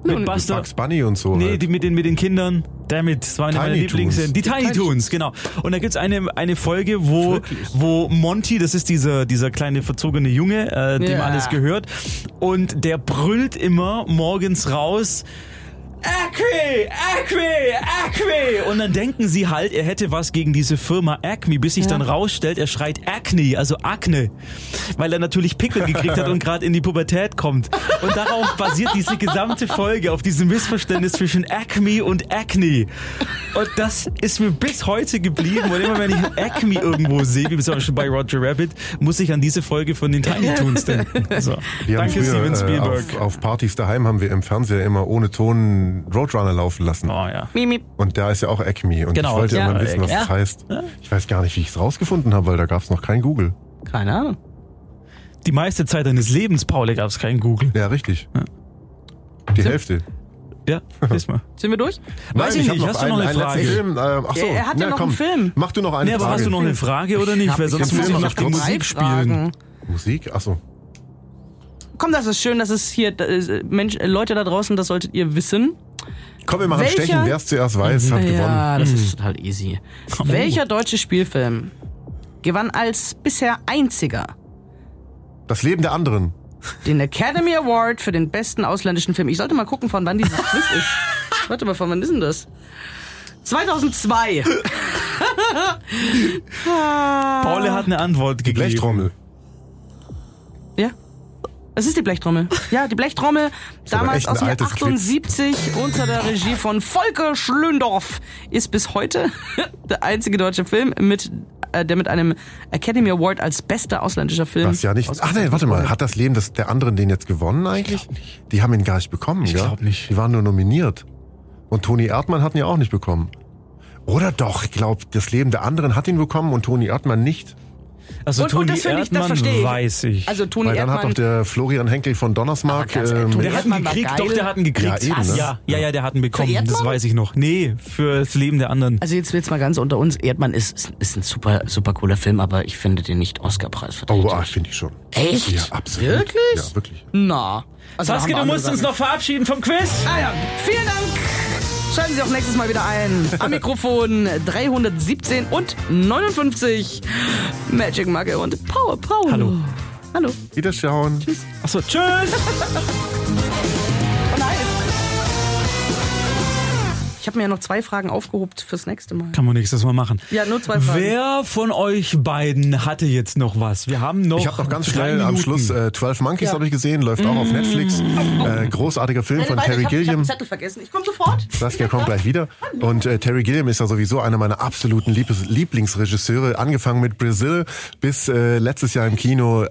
Mit Looney- Buster. Bugs Bunny und so. Nee, halt. die mit den, mit den Kindern. Damit, das war eine meiner Tiny Lieblings. Die Tiny Toons, genau. Und da gibt's eine, eine Folge, wo, wo Monty, das ist dieser, dieser kleine verzogene Junge, äh, dem Ja. alles gehört, und der brüllt immer morgens raus, Acme, Acme, Acme. Und dann denken sie halt, er hätte was gegen diese Firma Acme, bis sich dann rausstellt, er schreit Acne, also Akne. Weil er natürlich Pickel gekriegt hat und gerade in die Pubertät kommt. Und darauf basiert diese gesamte Folge, auf diesem Missverständnis zwischen Acme und Acne. Und das ist mir bis heute geblieben. Und immer wenn ich Acme irgendwo sehe, wie zum Beispiel bei Roger Rabbit, muss ich an diese Folge von den Tiny Toons denken. So. Danke, früher, Steven äh, Spielberg. auf, auf Partys daheim haben wir im Fernseher immer ohne Ton Roadrunner laufen lassen. oh ja. Mimi. Und da ist ja auch Acme. Und Genau. ich wollte Ja. immer wissen, was Ja. das heißt. Ich weiß gar nicht, wie ich es rausgefunden habe, weil da gab es noch kein Google. Keine Ahnung. Die meiste Zeit deines Lebens, Paul, gab es kein Google. Ja, richtig. Die Hälfte. Ja, lies mal. Sind wir durch? Weiß ich hab nicht, hast du noch eine Frage? Film. Äh, ach so, Er- hat ja na, noch komm, einen Film. Mach du noch eine Nee, aber Frage. hast du noch eine Frage oder nicht? Weil sonst muss ich noch die Musik spielen. Musik? Ach so. Komm, das ist schön, dass es hier, äh, Mensch, äh, Leute da draußen, das solltet ihr wissen. Komm, wir machen Welcher- Stechen. Wer es zuerst weiß, hat gewonnen. Ja, das ist total easy. Welcher deutsche Spielfilm gewann als bisher einziger Das Leben der anderen. den Academy Award für den besten ausländischen Film? Ich sollte mal gucken, von wann dieses Quiz ist. Warte mal, von wann ist denn das? 2002. Paul hat eine Antwort gegeben. Blechtrommel. Ja. Es ist die Blechtrommel. Ja, die Blechtrommel, damals aus dem Jahr altes Quiz. 78 unter der Regie von Volker Schlöndorff, ist bis heute der einzige deutsche Film, mit, äh, der mit einem Academy Award als bester ausländischer Film. Was ja nicht. Ach nee, warte mal. Hat das Leben des, der anderen den jetzt gewonnen eigentlich? Die haben ihn gar nicht bekommen, Ich gell? glaub nicht. Die waren nur nominiert. Und Toni Erdmann hat ihn ja auch nicht bekommen. Oder doch, ich glaube, das Leben der anderen hat ihn bekommen und Toni Erdmann nicht. Also Und- und Toni das finde ich, das verstehe ich. weiß ich. Also Toni Weil dann hat Erdmann. doch der Florian Henkel von ganz ehrlich, ähm, der hat ihn gekriegt, doch, der hat ihn gekriegt. Ja, eben, ne? ja, ja, ja, der hat ihn bekommen, das weiß ich noch. Nee, für das Leben der anderen. also jetzt jetzt mal ganz unter uns. Erdmann ist, ist, ein super, super cooler Film, aber ich finde den nicht Oscar-Preis verdient. oh, ah, finde ich schon. Echt? Ja, absolut. Wirklich? Ja, wirklich. Na. Also Saskia, du musst uns noch verabschieden vom Quiz. Ah ja, vielen Dank. Schalten Sie auch nächstes Mal wieder ein. Am Mikrofon 317 und 59. Magic Magge und Power Power. Hallo. Hallo. Wiederschauen. Achso, tschüss. Ich habe mir ja noch zwei Fragen aufgehobt fürs nächste Mal. Kann man nächstes Mal machen. Ja, nur zwei Fragen. Wer von euch beiden hatte jetzt noch was? Wir haben noch. Ich habe noch ganz schnell am Minuten. Schluss äh, 12 Monkeys Ja. habe ich gesehen, läuft auch auf Netflix. Äh, großartiger Film von Terry ich hab, ich hab Gilliam. den Zettel vergessen. Ich komme sofort. Saskia kommt gleich wieder. Und äh, Terry Gilliam ist ja sowieso einer meiner absoluten Liebes Lieblingsregisseure. Angefangen mit Brazil bis äh, letztes Jahr im Kino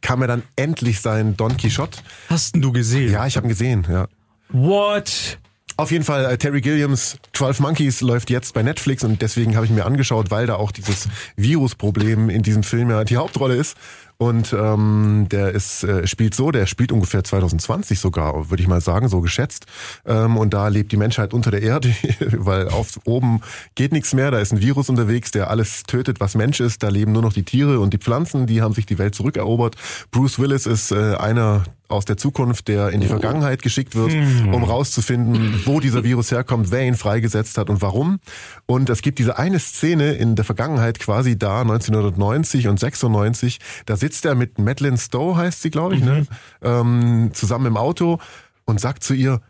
kam er dann endlich sein Don Quixote. Hast du gesehen? Ja, ich habe ihn gesehen, ja. What? Auf jeden Fall, äh, Terry Gilliams 12 Monkeys läuft jetzt bei Netflix und deswegen habe ich mir angeschaut, weil da auch dieses Virusproblem in diesem Film ja die Hauptrolle ist. Und ähm, der ist äh, spielt so, der spielt ungefähr 2020 sogar, würde ich mal sagen, so geschätzt. Ähm, und da lebt die Menschheit unter der Erde, weil auf oben geht nichts mehr. Da ist ein Virus unterwegs, der alles tötet, was Mensch ist. Da leben nur noch die Tiere und die Pflanzen, die haben sich die Welt zurückerobert. Bruce Willis ist äh, einer aus der Zukunft, der in die Vergangenheit geschickt wird, um rauszufinden, wo dieser Virus herkommt, wer ihn freigesetzt hat und warum. Und es gibt diese eine Szene in der Vergangenheit quasi da, 1990 und 96, da sitzt er mit Madeline Stowe, heißt sie, glaube ich, ne? ähm, zusammen im Auto und sagt zu ihr,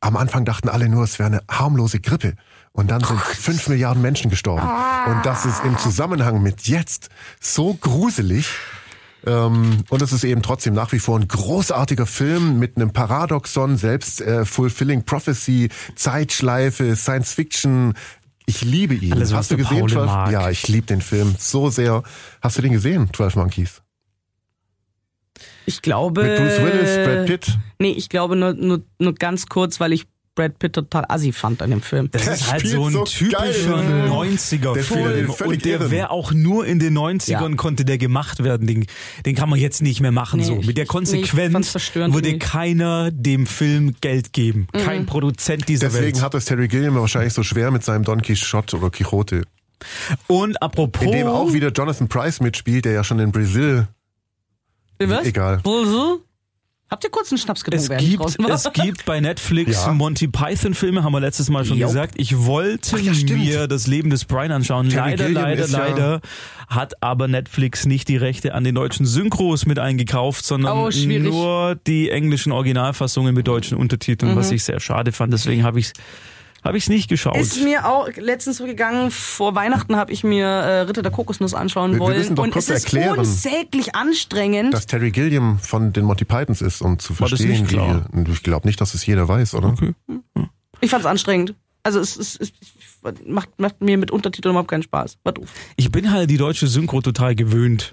am Anfang dachten alle nur, es wäre eine harmlose Grippe. Und dann sind fünf Milliarden Menschen gestorben. Und das ist im Zusammenhang mit jetzt so gruselig. Ähm, und es ist eben trotzdem nach wie vor ein großartiger Film mit einem Paradoxon, selbst äh, Fulfilling Prophecy, Zeitschleife, Science Fiction. Ich liebe ihn. Alles, Hast du gesehen, Paul 12? mag. Ja, ich liebe den Film so sehr. Hast du den gesehen, 12 Monkeys? Ich glaube. Mit Bruce Willis, Brad Pitt. Nee, ich glaube nur, nur, nur ganz kurz, weil ich Brad Pitt total assi fand an dem Film. Das Der ist halt so ein so typischer in dem Film. 90er Der spielt Film. den völlig Und der wäre auch nur in den 90ern Ja. konnte der gemacht werden. Den, den kann man jetzt nicht mehr machen Nee, so. Mit der nee, Konsequenz verstörend würde keiner dem Film Geld geben. Kein Produzent dieser Deswegen Welt. hat es Terry Gilliam wahrscheinlich so schwer mit seinem Don Quixote oder Quixote. Und apropos... In dem auch wieder Jonathan Price mitspielt, der ja schon in Brasil. Was? Egal. Wo- Habt ihr kurz einen Schnaps getrunken, Es gibt, es gibt bei Netflix Ja. Monty Python Filme, haben wir letztes Mal schon Jo. gesagt. Ich wollte Ach ja, mir das Leben des Brian anschauen. Terry leider, Gilliam leider, ist ja- leider hat aber Netflix nicht die Rechte an den deutschen Synchros mit eingekauft, sondern Oh, nur die englischen Originalfassungen mit deutschen Untertiteln, Mhm. was ich sehr schade fand. Deswegen habe ich habe ich es nicht geschaut. Ist mir auch letztens so gegangen, vor Weihnachten habe ich mir äh, Ritter der Kokosnuss anschauen Wir- wir wollen. müssen doch und kurz es ist erklären, unsäglich anstrengend. Dass Terry Gilliam von den Monty Pythons ist, um zu War das verstehen, nicht klar? wie. Ich glaube nicht, dass es jeder weiß, oder? Ich fand's anstrengend. Also es, es, es macht, macht mir mit Untertiteln überhaupt keinen Spaß. War doof. Ich bin halt die deutsche Synchro total gewöhnt.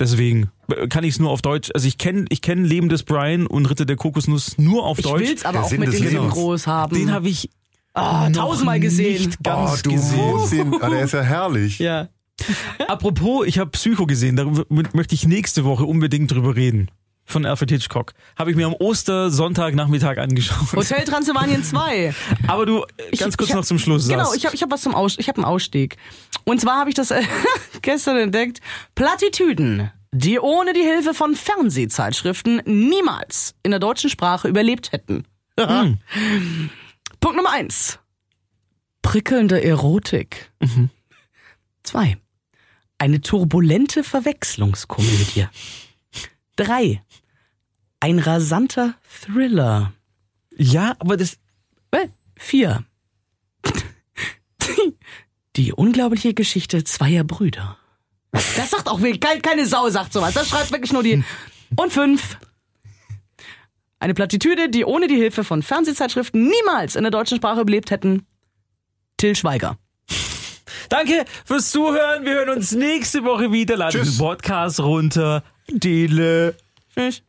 Deswegen kann ich es nur auf Deutsch. Also ich kenne ich kenn Leben des Brian und Ritter der Kokosnuss nur auf Ich Deutsch. will's aber Der auch Sinn mit den. Synchros haben. Den habe ich Ah, noch tausendmal gesehen. Nicht ganz oh, du gesehen. ah, der ist ja herrlich. Ja. Apropos, ich habe Psycho gesehen. Darüber möchte ich nächste Woche unbedingt drüber reden. Von Alfred Hitchcock. Habe ich mir am Ostersonntag-Nachmittag angeschaut. Hotel Transylvanien 2. Aber du, äh, ganz kurz ich hab- noch zum Schluss. Genau, sagst. ich habe ich hab was zum Aus, ich habe einen Ausstieg. Und zwar habe ich das äh, gestern entdeckt. Plattitüden, die ohne die Hilfe von Fernsehzeitschriften niemals in der deutschen Sprache überlebt hätten. Hm. Punkt Nummer eins. Prickelnde Erotik. Mhm. Zwei. Eine turbulente Verwechslungskomödie. Drei. Ein rasanter Thriller. Ja, aber das. Äh, Vier. Die unglaubliche Geschichte zweier Brüder. Das sagt auch keine Sau sagt sowas. Das schreibt wirklich nur die. Und fünf. Eine Plattitüde, die ohne die Hilfe von Fernsehzeitschriften niemals in der deutschen Sprache überlebt hätten. Till Schweiger. Danke fürs Zuhören. Wir hören uns nächste Woche wieder. Tschüss. den Podcast runter. Dele. Tschüss.